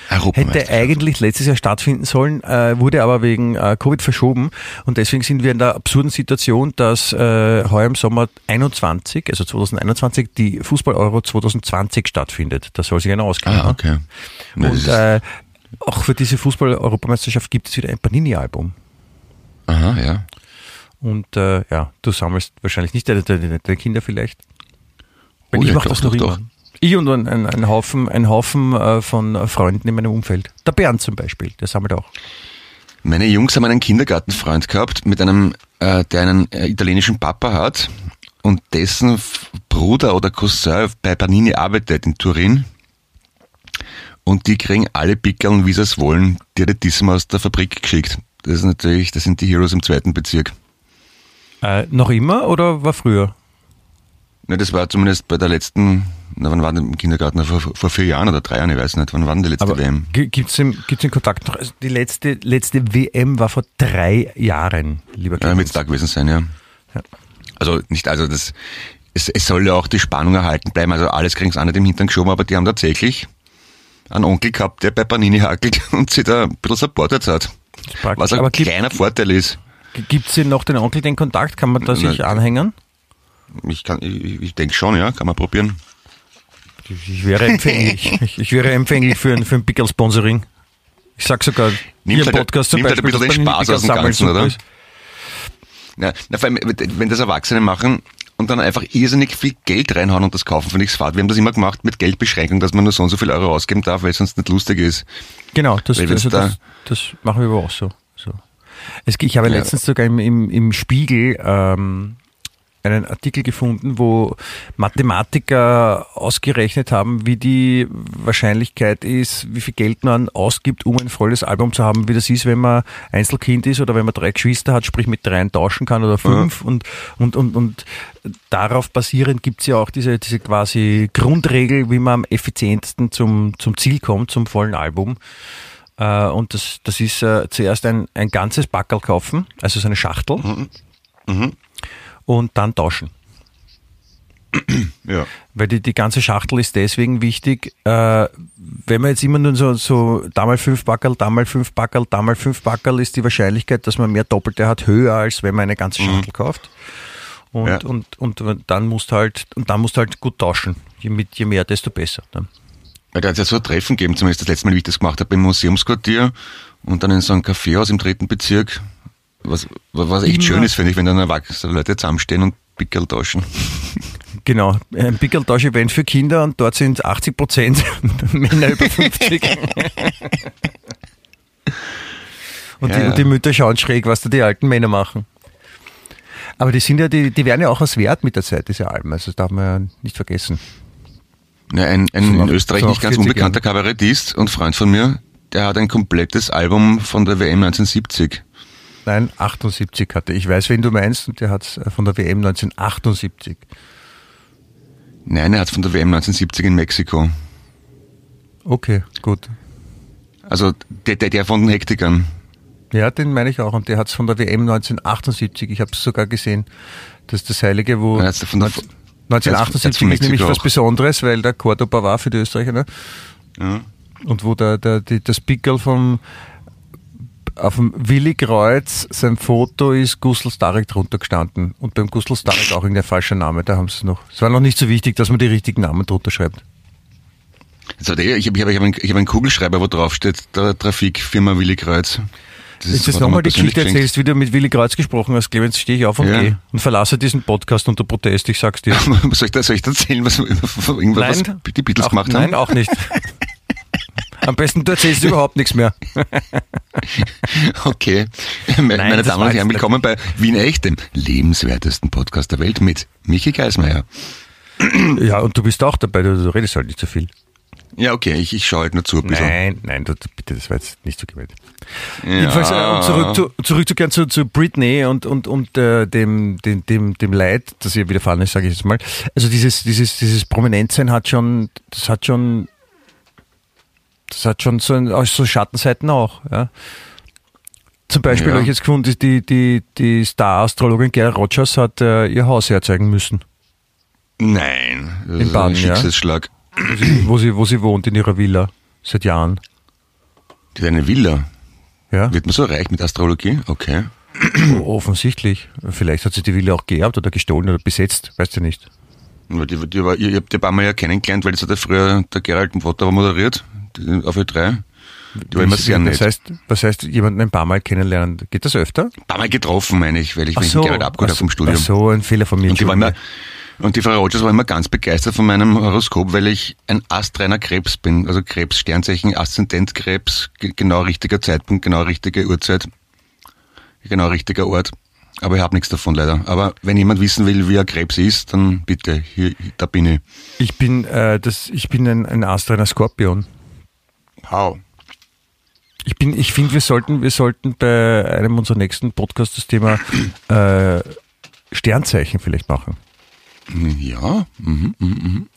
Hätte eigentlich letztes Jahr stattfinden sollen, äh, wurde aber wegen äh, Covid verschoben und deswegen sind wir in der absurden Situation, dass äh, heuer im Sommer 21, also 2021, die Fußball-Euro 2020 stattfindet. Da soll sich einer auskennen. Ah, okay. Und äh, auch für diese Fußball-Europameisterschaft gibt es wieder ein Panini-Album. Aha, ja. Und äh, ja, du sammelst wahrscheinlich nicht deine, deine, deine Kinder vielleicht. Weil oh, ich ja, mache das noch immer. Ich und ein, ein, ein Haufen, ein Haufen äh, von Freunden in meinem Umfeld. Der Bernd zum Beispiel, der sammelt auch. Meine Jungs haben einen Kindergartenfreund gehabt, mit einem, äh, der einen äh, italienischen Papa hat und dessen Bruder oder Cousin bei Panini arbeitet in Turin. Und die kriegen alle Pickeln, wie sie es wollen. Die hat diesmal aus der Fabrik geschickt. Das ist natürlich, das sind die Heroes im zweiten Bezirk. Äh, noch immer oder war früher? Ne, das war zumindest bei der letzten, na, wann war denn im Kindergarten? Vor, vor vier Jahren oder drei Jahren, ich weiß nicht. Wann war denn die letzte Aber WM? Gibt es den, gibt's den Kontakt noch? Also die letzte, letzte WM war vor drei Jahren, lieber Kind. Ja, wird es da gewesen sein, ja. ja. Also nicht, also das, es, es soll ja auch die Spannung erhalten bleiben. Also alles kriegen sie auch nicht im Hintern geschoben, aber die haben tatsächlich einen Onkel gehabt, der bei Panini hakelt und sich da ein bisschen supportet hat. Was ein aber kleiner gibt, Vorteil ist. Gibt es noch den Onkel den Kontakt? Kann man da sich anhängen? Ich, kann, ich, ich denke schon, ja, kann man probieren. Ich wäre empfänglich. ich, wäre empfänglich für ein, für ein Pickel-Sponsoring. Ich sag sogar, nimmt hier halt Podcast zum Beispiel, ein bisschen den Spaß aus dem Ganzen, oder? Ja, na, vor allem, wenn das Erwachsene machen und dann einfach irrsinnig viel Geld reinhauen und das kaufen, finde ich fad. Wir haben das immer gemacht mit Geldbeschränkung, dass man nur so und so viel Euro ausgeben darf, weil es sonst nicht lustig ist. Genau, das, also da das, das, machen wir aber auch so. so. Es, ich habe ja. letztens sogar im, im, im Spiegel ähm, einen Artikel gefunden, wo Mathematiker ausgerechnet haben, wie die Wahrscheinlichkeit ist, wie viel Geld man ausgibt, um ein volles Album zu haben, wie das ist, wenn man Einzelkind ist oder wenn man drei Geschwister hat, sprich mit dreien tauschen kann oder fünf. Ja. Und, und, und, und darauf basierend gibt es ja auch diese, diese quasi Grundregel, wie man am effizientesten zum, zum Ziel kommt, zum vollen Album. Äh, und das, das ist äh, zuerst ein, ein ganzes Backel kaufen, also so eine Schachtel. Mhm. Mhm und dann tauschen. Ja. Weil die, die ganze Schachtel ist deswegen wichtig, äh, wenn man jetzt immer nur so, so da mal fünf Backerl, da mal fünf Backerl, da mal fünf Backerl, ist die Wahrscheinlichkeit, dass man mehr Doppelte hat, höher, als wenn man eine ganze mhm. Schachtel mhm. kauft. Und, ja. und, und, und dann musst halt, und dann musst halt gut tauschen. Je, mit, je mehr, desto besser. Ne? Ja, da hat es ja so ein Treffen gegeben, zumindest das letzte Mal, wie ich das gemacht habe, im Museumsquartier und dann in so einem Café im dritten Bezirk was, was echt schön ist, finde ich, wenn dann erwachsene Leute zusammenstehen und Pickel tauschen. Genau, ein Pickeltausch-Event für Kinder und dort sind 80 Prozent Männer über 50. und, ja, die, und die Mütter schauen schräg, was da die alten Männer machen. Aber die sind ja, die, die werden ja auch was wert mit der Zeit, diese Alben. Also das darf man ja nicht vergessen. Ja, ein, ein so in Österreich so nicht ganz unbekannter. Kabarettist und Freund von mir, der hat ein komplettes Album von der WM 1970 Nein, 78 hatte. Ich weiß, wen du meinst, und der hat es äh, von der WM 1978. Nein, er hat von der WM 1970 in Mexiko. Okay, gut. Also der, der, der von den Hektikern. Ja, den meine ich auch. Und der hat es von der WM 1978, ich habe es sogar gesehen. Das ist das Heilige, wo Ja, von der- 1978 jetzt von ist nämlich Mexiko was auch. Besonderes, weil der Cordoba war für die Österreicher, ne? Ja. Und wo der, der, die, das Pickel vom auf dem Willi Kreuz, sein Foto ist Gustl Starek drunter gestanden. Und beim Gustl Starek auch irgendein falscher Name, da haben sie es noch. Es war noch nicht so wichtig, dass man die richtigen Namen drunter schreibt. Also der, ich habe ich hab, einen, ich hab einen Kugelschreiber, wo drauf steht, der Trafikfirma Willi Kreuz. Das Jetzt jetzt hat er nochmal die Geschichte erzählst, wie du mit Willi Kreuz gesprochen hast, Clemens, stehe ich auf und Ja. gehe und verlasse diesen Podcast unter Protest, ich sag's dir. soll, ich da, soll ich erzählen, was, irgendwas, was die Beatles auch, gemacht Nein, haben? auch nicht. Am besten du erzählst überhaupt nichts mehr. Okay. Meine, meine Damen und Herren, willkommen bei Wien Echt, dem lebenswertesten Podcast der Welt mit Michi Geismeier. Ja, und du bist auch dabei, du, du redest halt nicht so viel. Ja, okay, ich, ich schaue halt nur zu ein bisschen. Nein, nein, du, bitte, das war jetzt nicht so gemeint. Ja. Jedenfalls, äh, um zurück zu, zurückzukehren zu, zu Britney und, und, und äh, dem, dem, dem, dem Leid, das ihr widerfahren ist, sage ich jetzt mal. Also dieses, dieses, dieses Prominentsein hat schon, das hat schon, das hat schon so, ein, so Schattenseiten auch. Ja. Zum Beispiel Ja. habe ich jetzt gefunden, die, die, die Star-Astrologin Gerda Rogers hat äh, ihr Haus herzeigen müssen, Nein, das In ist Baden, ein ja. Schicksalsschlag. wo sie, wo sie, wo sie wohnt in ihrer Villa seit Jahren. Die hat eine Villa. Ja, Wird man so reich mit Astrologie? Okay. offensichtlich. Vielleicht hat sie die Villa auch geerbt oder gestohlen oder besetzt, weißt du nicht. Die, die war, ihr, ihr habt die ein paar Mal ja kennengelernt, weil das hat ja früher der Gerald Watter moderiert, auf Ö3. Die war immer sehr was nett. heißt, was heißt, jemanden ein paar Mal kennenlernen? Geht das öfter? Ein paar Mal getroffen, meine ich, weil ich mich mit Gerald abgeholt habe vom Studium. Ach so, ein Fehler von mir. Und die, war immer, und die Frau Rogers war immer ganz begeistert von meinem Horoskop, weil ich ein astreiner Krebs bin. Also Krebs, Sternzeichen, Aszendent Krebs, ge- genau richtiger Zeitpunkt, genau richtige Uhrzeit, genau richtiger Ort. Aber ich habe nichts davon leider. Aber wenn jemand wissen will, wie ein Krebs ist, dann bitte, hier, da bin ich. Ich bin, äh, das, ich bin ein, ein astreiner Skorpion. How? Ich bin, ich finde, wir sollten, wir sollten bei einem unserer nächsten Podcasts das Thema äh, Sternzeichen vielleicht machen. Ja, mhm, mhm, mhm.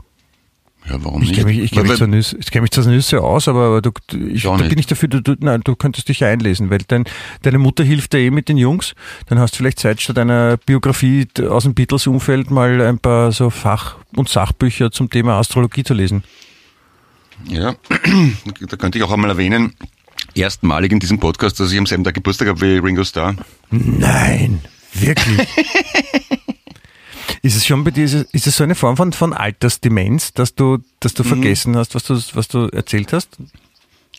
Ja, warum Ich nicht? kenne mich, ich kenn mich, Nüsse, ich kenn mich zwar Nüsse aus, aber, aber du, ich, da nicht. bin ich dafür, du, du, nein, du könntest dich einlesen, weil dein, deine Mutter hilft dir eh mit den Jungs. Dann hast du vielleicht Zeit, statt einer Biografie aus dem Beatles-Umfeld mal ein paar so Fach- und Sachbücher zum Thema Astrologie zu lesen. Ja, da könnte ich auch einmal erwähnen, erstmalig in diesem Podcast, dass ich am selben Tag Geburtstag habe wie Ringo Starr. Nein, wirklich. ist es schon bei dir, ist es- so eine Form von, von Altersdemenz, dass du, dass Mhm. du vergessen hast, was du, was du erzählt hast?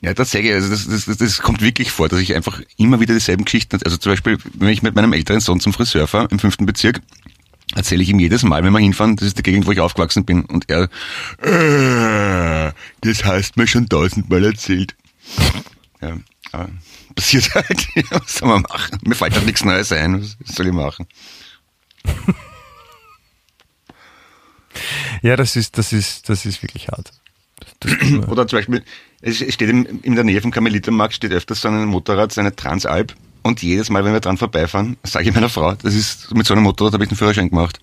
Ja, tatsächlich, also das, das, das, das kommt wirklich vor, dass ich einfach immer wieder dieselben Geschichten, also zum Beispiel, wenn ich mit meinem älteren Sohn zum Friseur fahre, im fünften Bezirk, erzähle ich ihm jedes Mal, wenn wir hinfahren, das ist die Gegend, wo ich aufgewachsen bin, und er, äh, das hast mir schon tausendmal erzählt. Ja, aber passiert halt, was soll man machen? Mir fällt halt nichts Neues ein, was soll ich machen? Ja, das ist, das ist, das ist wirklich hart. Oder zum Beispiel, es steht in, in der Nähe vom Karmelitermarkt steht öfters so ein Motorrad, so eine Transalp. Und jedes Mal, wenn wir dran vorbeifahren, sage ich meiner Frau, das ist mit so einem Motorrad habe ich den Führerschein gemacht.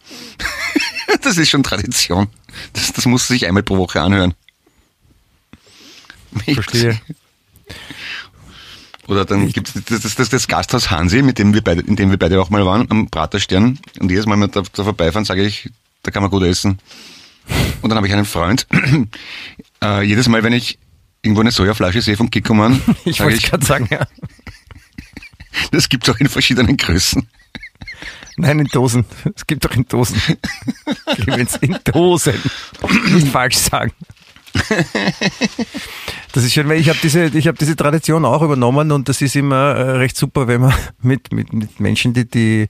das ist schon Tradition. Das, das muss sich einmal pro Woche anhören. verstehe. Oder dann gibt's das, das, das, das Gasthaus Hansi, mit dem wir beide, in dem wir beide auch mal waren, am Praterstern. Und jedes Mal, wenn wir da, da vorbeifahren, sage ich, da kann man gut essen. Und dann habe ich einen Freund. äh, jedes Mal, wenn ich irgendwo eine Sojaflasche sehe von Kikoman, Ich wollte ich, gerade sagen, ja. Das gibt's auch in verschiedenen Größen. Nein, in Dosen. Es gibt doch in Dosen. Clemens, in Dosen. Nicht falsch sagen. Das ist schön, weil ich habe diese, habe diese Tradition auch übernommen und das ist immer äh, recht super, wenn man mit, mit, mit Menschen, die, die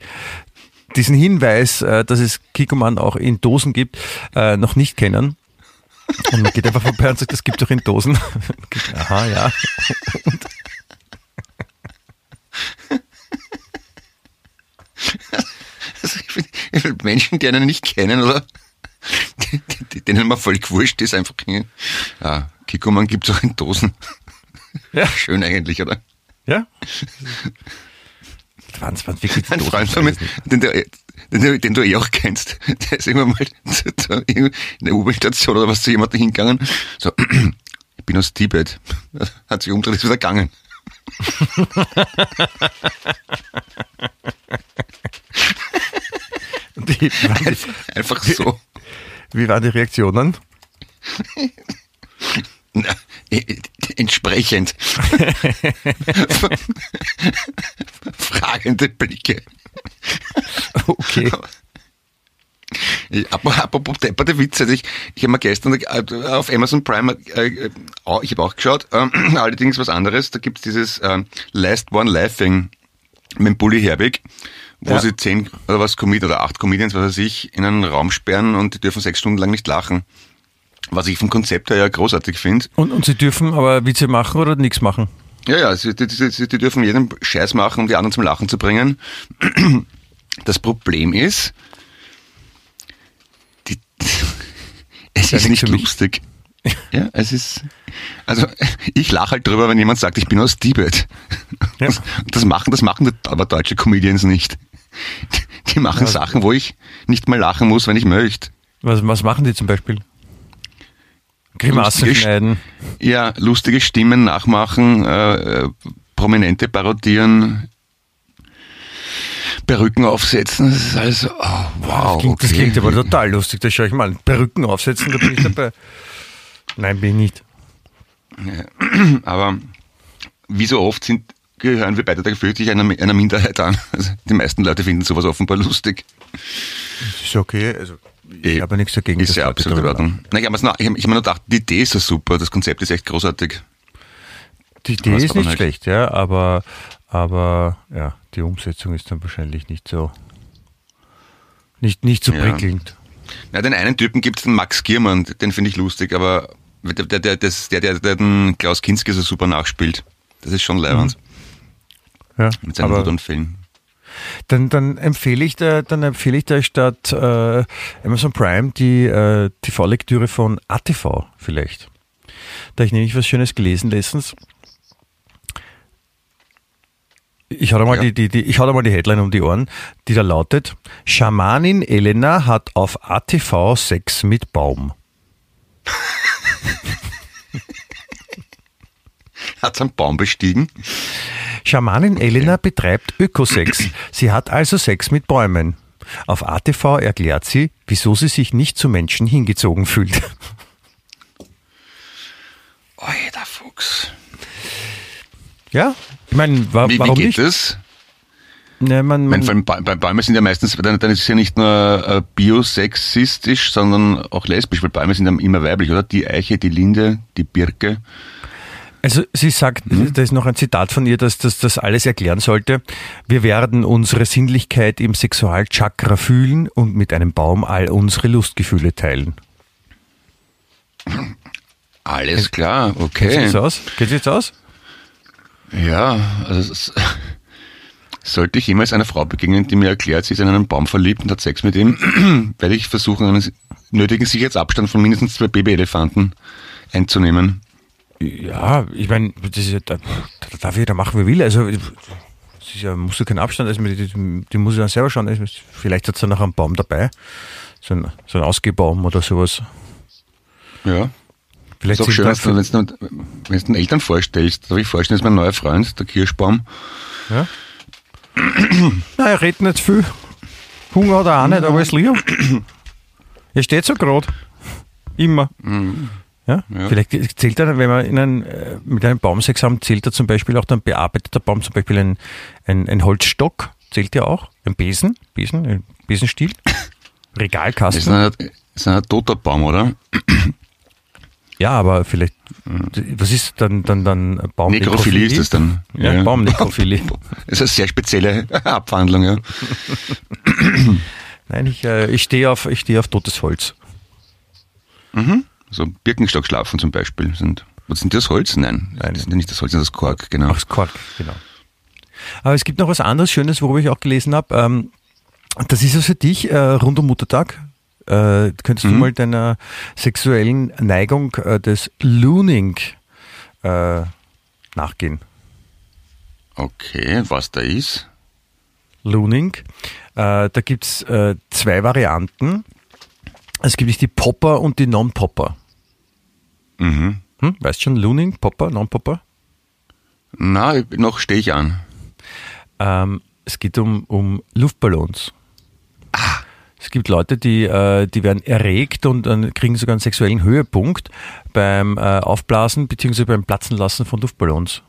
diesen Hinweis, äh, dass es Kikoman auch in Dosen gibt, äh, noch nicht kennen. Und man geht einfach vorbei und sagt, das gibt doch in Dosen. Aha, ja. Also ich find, ich find Menschen, die einen nicht kennen oder denen man völlig wurscht ist, einfach ja, Kikoman gibt's auch in Dosen. Ja. Schön eigentlich, oder? Ja? Waren es wirklich Ein? Freund von mir, den, den, du- den du eh auch kennst, der ist irgendwann mal zu, zu, in der U-Bahn-Station oder was zu jemandem hingegangen. So, bin aus Tibet. Hat sich umgedreht, ist wieder gegangen. Die, Einfach so. wie waren die Reaktionen? Na, entsprechend. Fragende Blicke. Okay. Apropos depperte Witze, ich, ich habe mir gestern äh, auf Amazon Prime, äh, äh, ich habe auch geschaut, äh, allerdings was anderes, da gibt's dieses äh, Last One Laughing mit dem Bully Herbig, wo Ja. sie zehn oder was Comedians oder acht Comedians, was weiß ich, in einen Raum sperren und die dürfen sechs Stunden lang nicht lachen. Was ich vom Konzept her ja großartig finde. Und, und sie dürfen aber Witze machen oder nichts machen? Ja, ja, sie, die, die, die dürfen jeden Scheiß machen, um die anderen zum Lachen zu bringen. Das Problem ist, die, es ist nicht lustig. Ja, es ist, also ich lache halt drüber, wenn jemand sagt, ich bin aus Tibet. Ja. Das, das machen, das machen aber deutsche Comedians nicht. Die, machen Ja. Sachen, wo ich nicht mal lachen muss, wenn ich möchte. Was, was machen die zum Beispiel? Grimassen Lustige Sch- schneiden. Ja, lustige Stimmen nachmachen, äh, Prominente parodieren, Perücken aufsetzen. Das ist alles oh, wow. Das klingt, das okay. klingt aber total lustig, das schaue ich mal an. Perücken aufsetzen, da bin ich dabei. Nein, bin ich nicht. Aber wie so oft sind, gehören wir beide da gefühlt einer, einer Minderheit an. Also die meisten Leute finden sowas offenbar lustig. Das ist okay. Also, ich Eh, habe nichts dagegen. Ist ja absolut in Ordnung. Nein, ich habe mir hab mir nur gedacht, die Idee ist so super, das Konzept ist echt großartig. Die Idee ist nicht halt- schlecht, ja, aber, aber ja, die Umsetzung ist dann wahrscheinlich nicht so nicht, nicht so Ja. prickelnd. Na, den einen Typen gibt's den Max Giermann, den finde ich lustig, aber der, der, der, das- der, der, der den Klaus Kinski so super nachspielt, das ist schon leibend. Ja, Mit seinen Mhm. aber Rudolf-Fällen. dann, dann empfehle ich da, dann empfehle ich da statt äh, Amazon Prime die äh, TV-Lektüre von ATV vielleicht. Da ich nämlich was Schönes gelesen letztens. Ich da mal, Ja. die, die, die, ich mal die Headline um die Ohren, die da lautet: Schamanin Elena hat auf ATV Sex mit Baum. Hat's einen Baum bestiegen? Schamanin Elena betreibt Ökosex. Sie hat also Sex mit Bäumen. Auf ATV erklärt sie, wieso sie sich nicht zu Menschen hingezogen fühlt. Der Fuchs. Ja, ich meine, wa Wie, wie warum geht nicht? das? Ne, man, man, allem Ba- bei Bäume sind ja meistens, dann, dann ist es ja nicht nur äh, biosexistisch, sondern auch lesbisch, weil Bäume sind ja immer weiblich, oder? Die Eiche, die Linde, die Birke. also sie sagt, da ist noch ein Zitat von ihr, dass das das alles erklären sollte. Wir werden unsere Sinnlichkeit im Sexualchakra fühlen und mit einem Baum all unsere Lustgefühle teilen. Alles klar, Geht okay. jetzt aus? Geht jetzt aus? Ja, also es, sollte ich jemals einer Frau begegnen, die mir erklärt, sie ist in einen Baum verliebt und hat Sex mit ihm, werde ich versuchen, einen nötigen Sicherheitsabstand von mindestens zwei Babyelefanten einzunehmen. Ja, ich meine, das da, da darf jeder machen, wie will. Also, es ist ja, musst du keinen Abstand, also die, die, muss ich dann selber schauen. Also, Vielleicht hat dann noch einen Baum dabei. So ein, so ein Ausgehbaum oder sowas. Ja. Vielleicht ist auch schön, wenn du den Eltern vorstellst. Darf ich vorstellen, das ist mein neuer Freund, der Kirschbaum. Ja? Na, er redet nicht viel. Hunger hat er auch nicht, aber ist lieb. Er steht so gerade. Immer. Ja? Ja. Vielleicht zählt er, wenn wir in einen, äh, mit einem Baumsex haben, zählt er zum Beispiel auch dann bearbeiteter Baum, zum Beispiel ein, ein, ein Holzstock, zählt ja auch. Ein Besen, Besen, ein Besenstiel. Das ist Regalkasten. ein, das ist ein toter Baum, oder? Ja, aber vielleicht, was ist dann, dann, dann Baum Nekrophilie ist das dann. Ja, Baumnekrophilie. Das ist eine sehr spezielle Abwandlung, ja. Nein, ich, äh, ich stehe auf, ich stehe auf totes Holz. So Birkenstockschlafen zum Beispiel sind. Was sind das Holz? Nein, Nein. das sind ja nicht das Holz, das ist das Kork, genau. Ach, das Kork, genau. Aber es gibt noch was anderes Schönes, worüber ich auch gelesen habe. Ähm, das ist ja für dich äh, rund um Muttertag. Äh, könntest du mal deiner sexuellen Neigung äh, des Looning äh, nachgehen? Okay, was da ist? Looning. Äh, da gibt's äh, zwei Varianten. Es gibt nicht die Popper und die Non-Popper. Mhm. Hm? Weißt schon, Looning, Popper, Non-Popper? Na, noch stehe ich an. Ähm, es geht um, um Luftballons. Ah. Es gibt Leute, die, äh, die werden erregt und dann kriegen sogar einen sexuellen Höhepunkt beim äh, Aufblasen bzw. beim Platzen lassen von Luftballons.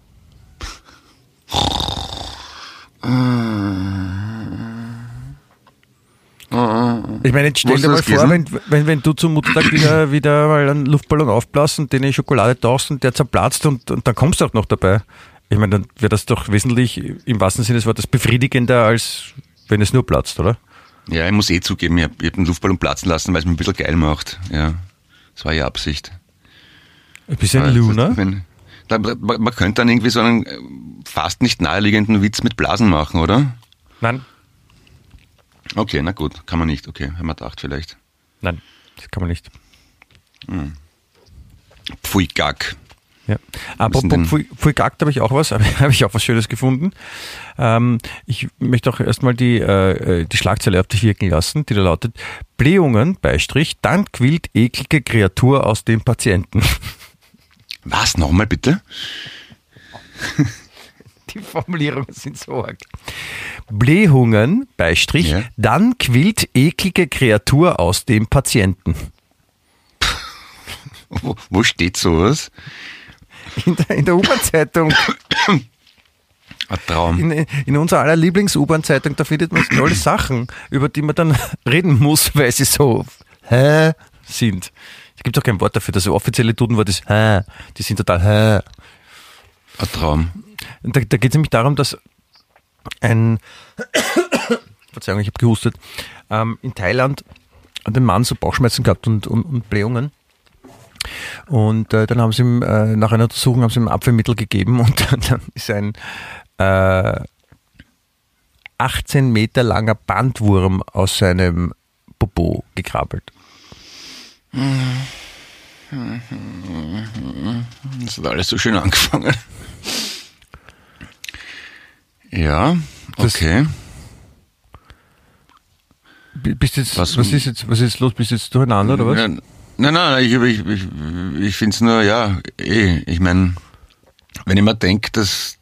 Ich meine, jetzt stell dir mal vor, wenn, wenn, wenn du zum Muttertag wieder, wieder mal einen Luftballon aufblasst und den in Schokolade tauchst und der zerplatzt und, und dann kommst du auch noch dabei. Ich meine, dann wäre das doch wesentlich im wahrsten Sinne des Wortes befriedigender, als wenn es nur platzt, oder? Ja, ich muss eh zugeben, ich habe hab den Luftballon platzen lassen, weil es mir ein bisschen geil macht. Ja, das war ja Absicht. Ein bisschen Also, Luna. Wenn, da, man könnte dann irgendwie so einen äh, fast nicht naheliegenden Witz mit Blasen machen, oder? Nein, Okay, na gut, kann man nicht. Okay, haben wir gedacht vielleicht. nein, das kann man nicht. Pfui Gack. Ja. Apropos Pfui Pfui Gagt habe ich auch was, habe ich auch was Schönes gefunden. Ähm, ich möchte auch erstmal die, äh, die Schlagzeile auf dich wirken lassen, die da lautet, Blähungen, Beistrich, dann quillt eklige Kreatur aus dem Patienten. Was, nochmal bitte? Die Formulierungen sind so arg. Blähungen, Beistrich, Ja. dann quillt eklige Kreatur aus dem Patienten. Wo, wo steht sowas? In der, in der U-Bahn-Zeitung, Ein Traum. in, in unserer aller Lieblings-U-Bahn-Zeitung, da findet man tolle Sachen, über die man dann reden muss, weil sie so hä sind. Es gibt auch kein Wort dafür, das offizielle Dudenwort ist hä. Die sind total hä. Ein Traum. Da, da geht es nämlich darum, dass ein, Verzeihung, ich habe gehustet, ähm, in Thailand hat ein Mann so Bauchschmerzen gehabt und, und, und Blähungen. Und äh, dann haben sie ihm, äh, nach einer Untersuchung haben sie ihm Abwehrmittel gegeben und dann, dann ist ein äh, 18 Meter langer Bandwurm aus seinem Popo gekrabbelt. Das hat alles so schön angefangen. Ja, Das- okay. B- Bist jetzt, was, Was- ist jetzt, was ist los? Bist du jetzt durcheinander oder was? Ja, nein, nein, ich, ich, ich, ich finde es nur, ja, eh, ich meine, wenn ich mir denke, dass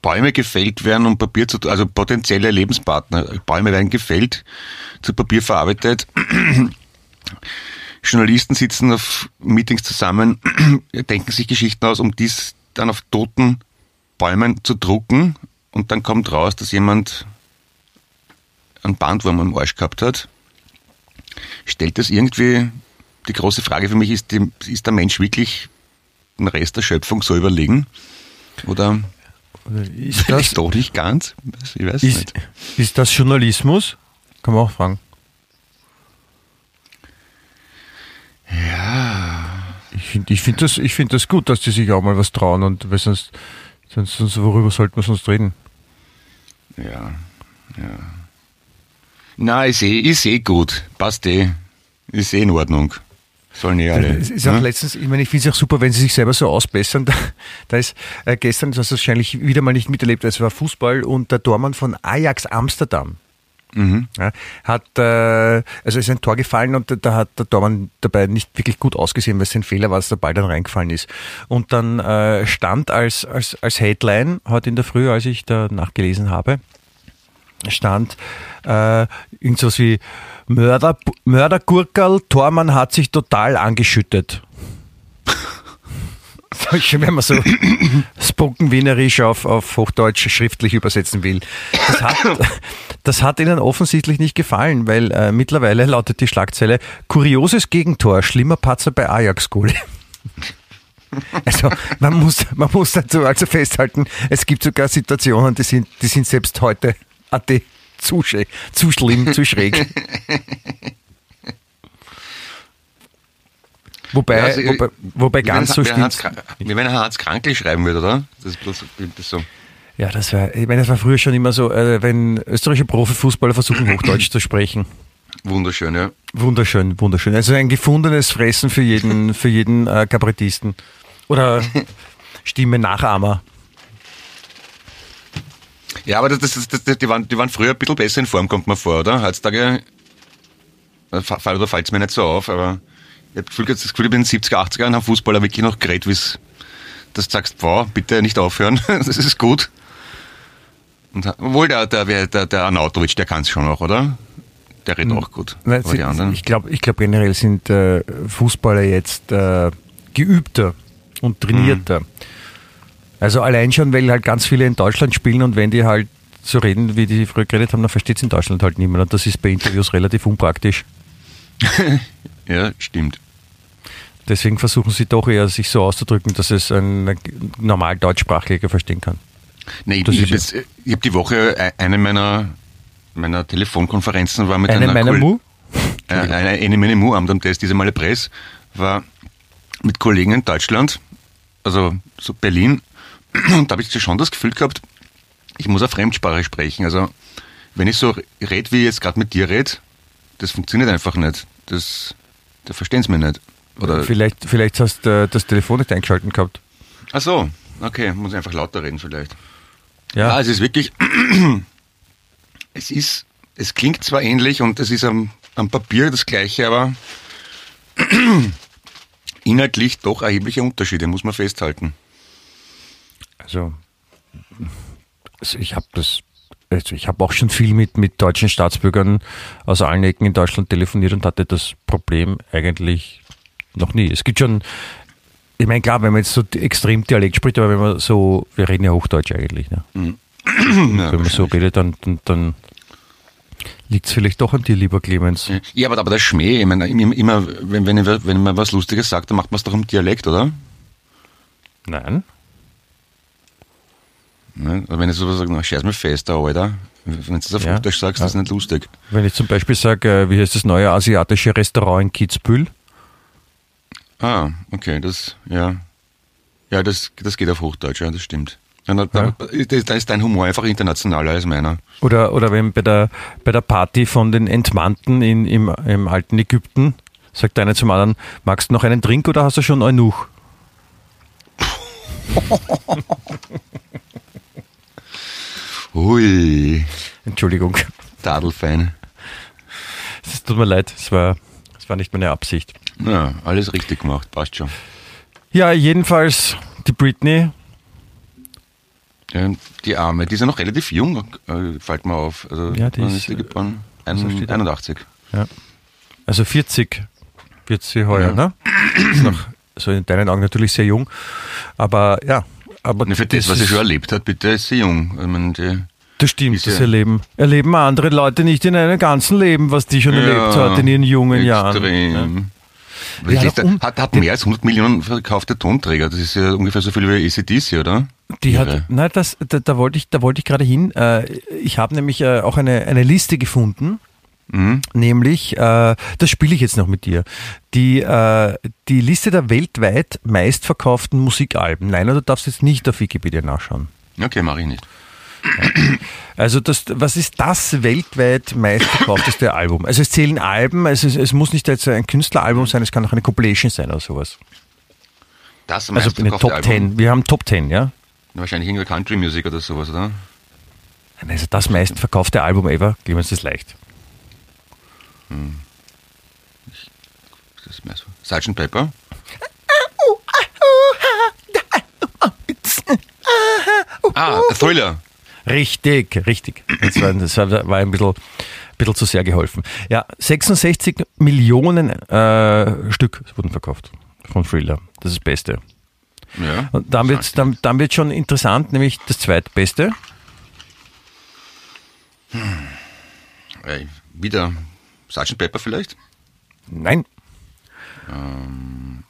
Bäume gefällt werden, um Papier zu, also potenzielle Lebenspartner, Bäume werden gefällt, zu Papier verarbeitet, Journalisten sitzen auf Meetings zusammen, denken sich Geschichten aus, um dies dann auf toten Bäumen zu drucken. Und dann kommt raus, dass jemand einen Bandwurm am Arsch gehabt hat. Stellt das irgendwie, die große Frage für mich ist, die, ist der Mensch wirklich den Rest der Schöpfung so überlegen? Oder Ist das, doch nicht ganz? Ich weiß ist, nicht. ist das Journalismus? Kann man auch fragen. Ja. Ich finde ich find das, ich find das gut, dass die sich auch mal was trauen und weil sonst, sonst, sonst worüber sollten wir sonst reden? Ja, ja. Na, ist eh, ist eh gut. Passt eh. Ist eh in Ordnung. Sollen eh alle. Es ist auch ne? letztens, ich meine, ich finde es auch super, wenn sie sich selber so ausbessern. Da, da ist äh, gestern, das hast du wahrscheinlich wieder mal nicht miterlebt, es war Fußball und der Tormann von Ajax Amsterdam. Mhm. Ja, hat, äh, also ist ein Tor gefallen und da hat der Tormann dabei nicht wirklich gut ausgesehen, weil es ein Fehler war, dass der Ball dann reingefallen ist. Und dann äh, stand als, als, als Headline heute in der Früh, als ich da nachgelesen habe, stand äh, irgendwas wie Mörder, Mördergurkerl, Tormann hat sich total angeschüttet. Wenn man so spoken wienerisch auf, auf Hochdeutsch schriftlich übersetzen will. Das hat, das hat ihnen offensichtlich nicht gefallen, weil äh, mittlerweile lautet die Schlagzeile kurioses Gegentor, schlimmer Patzer bei Ajax-Goalie. Also man muss, man muss dazu also festhalten, es gibt sogar Situationen, die sind, die sind selbst heute AT zu, schä- zu schlimm, zu schräg. Wobei, Ja, also, wobei, wobei ganz so stimmt. Kra- Wie wenn er Hans Krankl schreiben würde, oder? Das ist bloß das so. Ja, das war, ich meine, das war früher schon immer so, äh, wenn österreichische Profifußballer versuchen, Hochdeutsch zu sprechen. Wunderschön, ja. Wunderschön, wunderschön. Also ein gefundenes Fressen für jeden, für jeden äh, Kabarettisten. Oder Stimme-Nachahmer. Ja, aber das, das, das, das, die, waren, die waren früher ein bisschen besser in Form, kommt mir vor, oder? Heutzutage, äh, fa- oder fällt es mir nicht so auf, aber Ich habe das Gefühl, das Gefühl, in den 70er, 80er Jahren haben Fußballer wirklich noch geredet, wie es, dass du sagst, wow, bitte nicht aufhören, das ist gut. Und, obwohl der, der, der, der Arnautovic, der kann es schon auch, oder? Der redet auch gut. Nein, sie. Ich glaube ich glaub generell sind äh, Fußballer jetzt äh, geübter und trainierter. Mhm. Also allein schon, weil halt ganz viele in Deutschland spielen und wenn die halt so reden, wie die früher geredet haben, dann versteht es in Deutschland halt niemand. Und das ist bei Interviews relativ unpraktisch. ja, stimmt. Deswegen versuchen sie doch eher, sich so auszudrücken, dass es ein normal Deutschsprachlicher verstehen kann. Nee, Das ich habe hab die Woche e- eine meiner, meiner Telefonkonferenzen war mit Eine einer meiner Mu? Äh, eine, eine meine Mu am Test, diese Male Press, war mit Kollegen in Deutschland, also so Berlin, und da habe ich schon das Gefühl gehabt, ich muss eine Fremdsprache sprechen. Also wenn ich so rede, wie ich jetzt gerade mit dir rede, das funktioniert einfach nicht. Das, da verstehen sie mich nicht. Oder, Vielleicht, vielleicht hast du äh, das Telefon nicht eingeschalten gehabt. ach so, okay, muss ich einfach lauter reden vielleicht. Ja, Ja, es ist wirklich, es ist, es klingt zwar ähnlich und es ist am, am Papier das gleiche, aber inhaltlich doch erhebliche Unterschiede, muss man festhalten. Also, also ich habe das, also ich habe auch schon viel mit, mit deutschen Staatsbürgern aus allen Ecken in Deutschland telefoniert und hatte das Problem eigentlich noch nie. Es gibt schon, ich meine, klar, wenn man jetzt so extrem Dialekt spricht, aber wenn man so, wir reden ja Hochdeutsch eigentlich, ne? Ja, wenn man so redet, dann, dann, dann liegt es vielleicht doch an dir, lieber Clemens. ja aber, aber der Schmäh, ich meine, immer, wenn, wenn, wenn man was Lustiges sagt, dann macht man es doch im Dialekt, oder? Nein? Ne? Oder wenn ich sowas sage, scheiß mir fest, da, Alter. Wenn du das auf Ja. Hochdeutsch sagst, das ist nicht lustig. Wenn ich zum Beispiel sage, äh, wie heißt das neue asiatische Restaurant in Kitzbühel? Ah, okay, das, ja. Ja, das, das geht auf Hochdeutsch, ja, das stimmt. Ja, da, da, da ist dein Humor einfach internationaler als meiner. Oder, oder wenn bei der, bei der Party von den Entmannten in, im, im alten Ägypten sagt einer zum anderen, magst du noch einen Drink oder hast du schon Eunuch? Hui, Entschuldigung, Tadelfein. es tut mir leid, es war, es war nicht meine Absicht. Ja, alles richtig gemacht, passt schon. Ja, jedenfalls die Britney, Ja, die Arme, die ist ja noch relativ jung, äh, fällt mir auf. Also, Ja, die ist, ist die geboren? was Ein, steht da? 81. ja, also 40 wird sie heuer, Ja. ne? Ist noch, so in deinen Augen natürlich sehr jung, aber ja, aber Ne, für das, was sie ist- schon erlebt hat, bitte ist sie jung. Ich meine, die, Das stimmt, Ist das ja- erleben, erleben andere Leute nicht in einem ganzen Leben, was die schon erlebt hat in ihren jungen Jahren. extrem. Ja, Wirklich, doch, um- hat, hat mehr als 100 Millionen verkaufte Tonträger. Das ist ja ungefähr so viel wie ACDC, oder? Die hat, nein, das, da, da wollte ich, da wollte ich gerade hin. Äh, ich habe nämlich äh, auch eine, eine Liste gefunden, Mhm. nämlich, äh, das spiele ich jetzt noch mit dir, die, äh, die Liste der weltweit meistverkauften Musikalben. Nein, du darfst jetzt nicht auf Wikipedia nachschauen. Okay, mache ich nicht. Also das, was ist das weltweit meistverkaufteste Album? Also es zählen Alben, also es, es muss nicht jetzt ein Künstleralbum sein, es kann auch eine Compilation sein oder sowas. Das Also meistverkaufte Top Album. Ten. Wir haben Top Ten, ja? Wahrscheinlich irgendeine Country Music oder sowas, oder? Also das meistverkaufte Album ever, Clemens, das ist leicht. Das ist mehr so. Sgt. Pepper? Ah, Thriller. Richtig, richtig. Das war, das war, ein bisschen, bisschen zu sehr geholfen. Ja, 66 Millionen äh, Stück wurden verkauft von Thriller. Das ist das Beste. Ja. Und dann wird dann, dann wird schon interessant, nämlich das zweitbeste. Ey, wieder Sgt. Pepper vielleicht? Nein.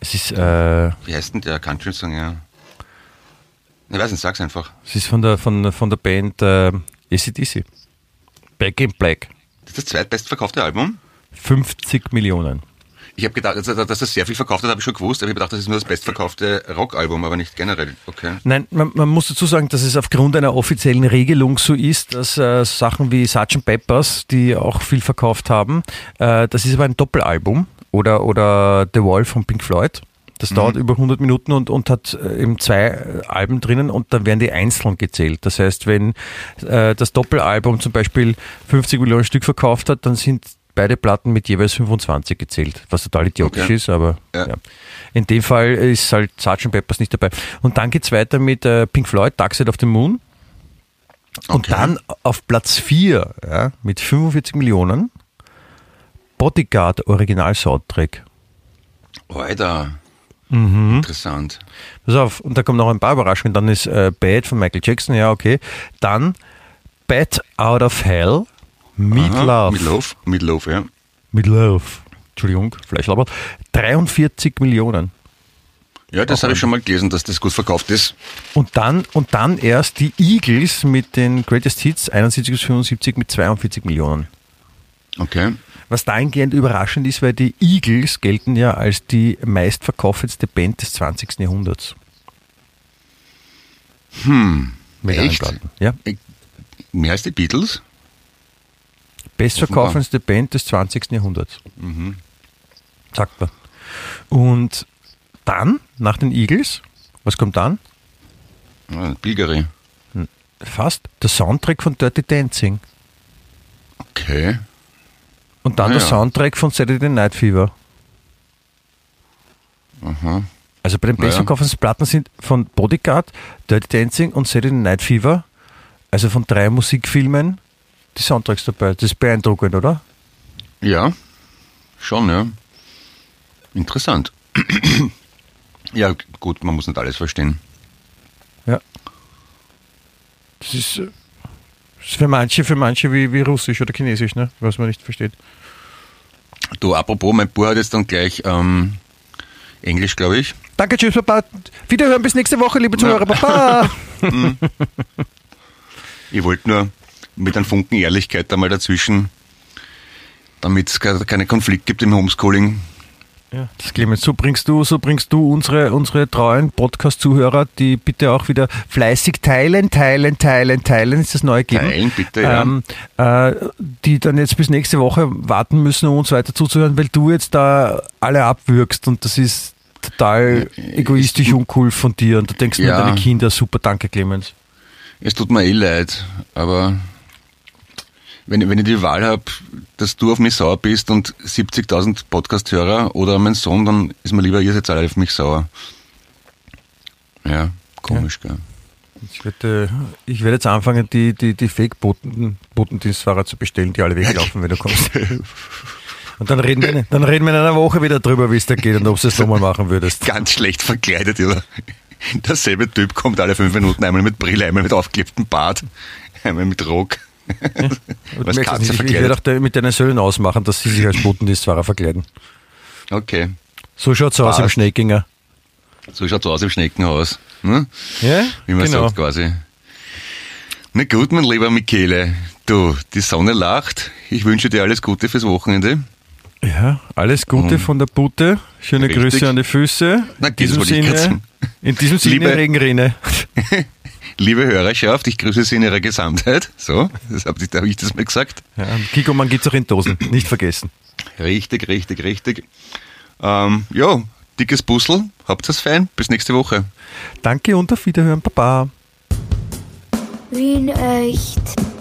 Es ist, äh, Wie heißt denn der Country-Song, ja? Ich weiß nicht, sag's einfach. es ist von der, von, von der Band äh, ACDC. Back in Black. Das ist das zweitbestverkaufte Album. 50 Millionen. Ich habe gedacht, dass das sehr viel verkauft hat, habe ich schon gewusst, aber ich habe gedacht, das ist nur das bestverkaufte Rockalbum, aber nicht generell. Okay. Nein, man, man muss dazu sagen, dass es aufgrund einer offiziellen Regelung so ist, dass äh, Sachen wie Sgt. Peppers, die auch viel verkauft haben, äh, das ist aber ein Doppelalbum oder, oder The Wall von Pink Floyd. Das dauert über 100 Minuten und, und hat äh, eben zwei äh, Alben drinnen und dann werden die einzeln gezählt. Das heißt, wenn äh, das Doppelalbum zum Beispiel 50 Millionen Stück verkauft hat, dann sind beide Platten mit jeweils 25 gezählt, was total idiotisch Okay. ist, aber ja. Ja. in dem Fall ist halt Sgt. Peppers nicht dabei. Und dann geht's weiter mit äh, Pink Floyd, Dark Side of the Moon. Und Okay. dann auf Platz 4 ja, mit 45 Millionen Bodyguard Original Soundtrack. Alter. Mhm. Interessant. Pass auf, und da kommen noch ein paar Überraschungen. Dann ist äh, Bad von Michael Jackson, ja, okay. Dann Bad Out of Hell, Meat Aha, Love. Mit Love. Mit Love, ja. Mit Love. Entschuldigung, Fleischlabert. 43 Millionen. Ja, das habe ich schon mal gelesen, dass das gut verkauft ist. Und dann, und dann erst die Eagles mit den Greatest Hits 71 bis 75 mit 42 Millionen. Okay. Was dahingehend überraschend ist, weil die Eagles gelten ja als die meistverkaufendste Band des 20. Jahrhunderts. Hm. Mit echt? Ja. Mehr als die Beatles? Bestverkaufendste Band des 20. Jahrhunderts. Sagt man. Und dann, nach den Eagles, was kommt dann? Ah, Bilgeri. Fast der Soundtrack von Dirty Dancing. Okay. Und dann Ah, der ja. Soundtrack von Saturday Night Fever. Also bei den ja. bestverkaufendsten Platten sind von Bodyguard, Dirty Dancing und Saturday Night Fever, also von drei Musikfilmen, die Soundtracks dabei. Das ist beeindruckend, oder? Ja, schon, ja. Interessant. ja, gut, man muss nicht alles verstehen. Ja. Das ist, das ist für manche, für manche wie, wie Russisch oder Chinesisch, ne? was man nicht versteht. Du, apropos, mein Bub hat jetzt dann gleich ähm, Englisch, glaube ich. Danke, tschüss, Papa. Wiederhören bis nächste Woche, liebe Zuhörer. Papa. Ich wollte nur mit einem Funken Ehrlichkeit da mal dazwischen, damit es keine Konflikt gibt im Homeschooling. Ja, das Clemens, so bringst du, so bringst du unsere, unsere treuen Podcast-Zuhörer, die bitte auch wieder fleißig teilen, teilen, teilen, teilen, ist das neue geben. Teilen, bitte, ja. ähm, äh, die dann jetzt bis nächste Woche warten müssen, um uns weiter zuzuhören, weil du jetzt da alle abwürgst und das ist total egoistisch uncool von dir und du denkst nur Ja. an deine Kinder, super, danke Clemens. Es tut mir eh leid, aber wenn, wenn ich die Wahl habe, dass du auf mich sauer bist und 70.000 Podcast-Hörer oder mein Sohn, dann ist mir lieber, ihr seid alle auf mich sauer. Ja, komisch, gell. Ich werde, ich werde jetzt anfangen, die, die, die Fake-Botendienstfahrer zu bestellen, die alle weglaufen, wenn du kommst. Und dann reden, wir, dann reden wir in einer Woche wieder drüber, wie es da geht und ob du es nochmal machen würdest. Ganz schlecht verkleidet, oder? Derselbe Typ kommt alle fünf Minuten, einmal mit Brille, einmal mit aufgeklebtem Bart, einmal mit Rock. Was es Katze nicht, ich, ich werde auch mit deinen Söhnen ausmachen, dass sie sich als Botendienstfahrer verkleiden. Okay, So schaut's aus im Passt. Schneeginger. so schaut's aus im Schneckenhaus. Ne? Ja, Wie man genau. sagt quasi. Na gut, mein lieber Michele, du, die Sonne lacht. Ich wünsche dir alles Gute fürs Wochenende. Ja, alles Gute von der Bute. Schöne Richtig. Grüße an die Füße. Na, in diesem Sinne, in diesem Sinne Liebe- Regenrinne. Liebe Hörerschaft, ich grüße Sie in Ihrer Gesamtheit. So, das habe ich, da hab ich das mal gesagt. Ja, Kiko, man gibt's auch in Dosen. Nicht vergessen. Richtig, richtig, richtig. Ähm, ja, dickes Puzzle. Habt es fein. Bis nächste Woche. Danke und auf Wiederhören, Papa. Wien echt.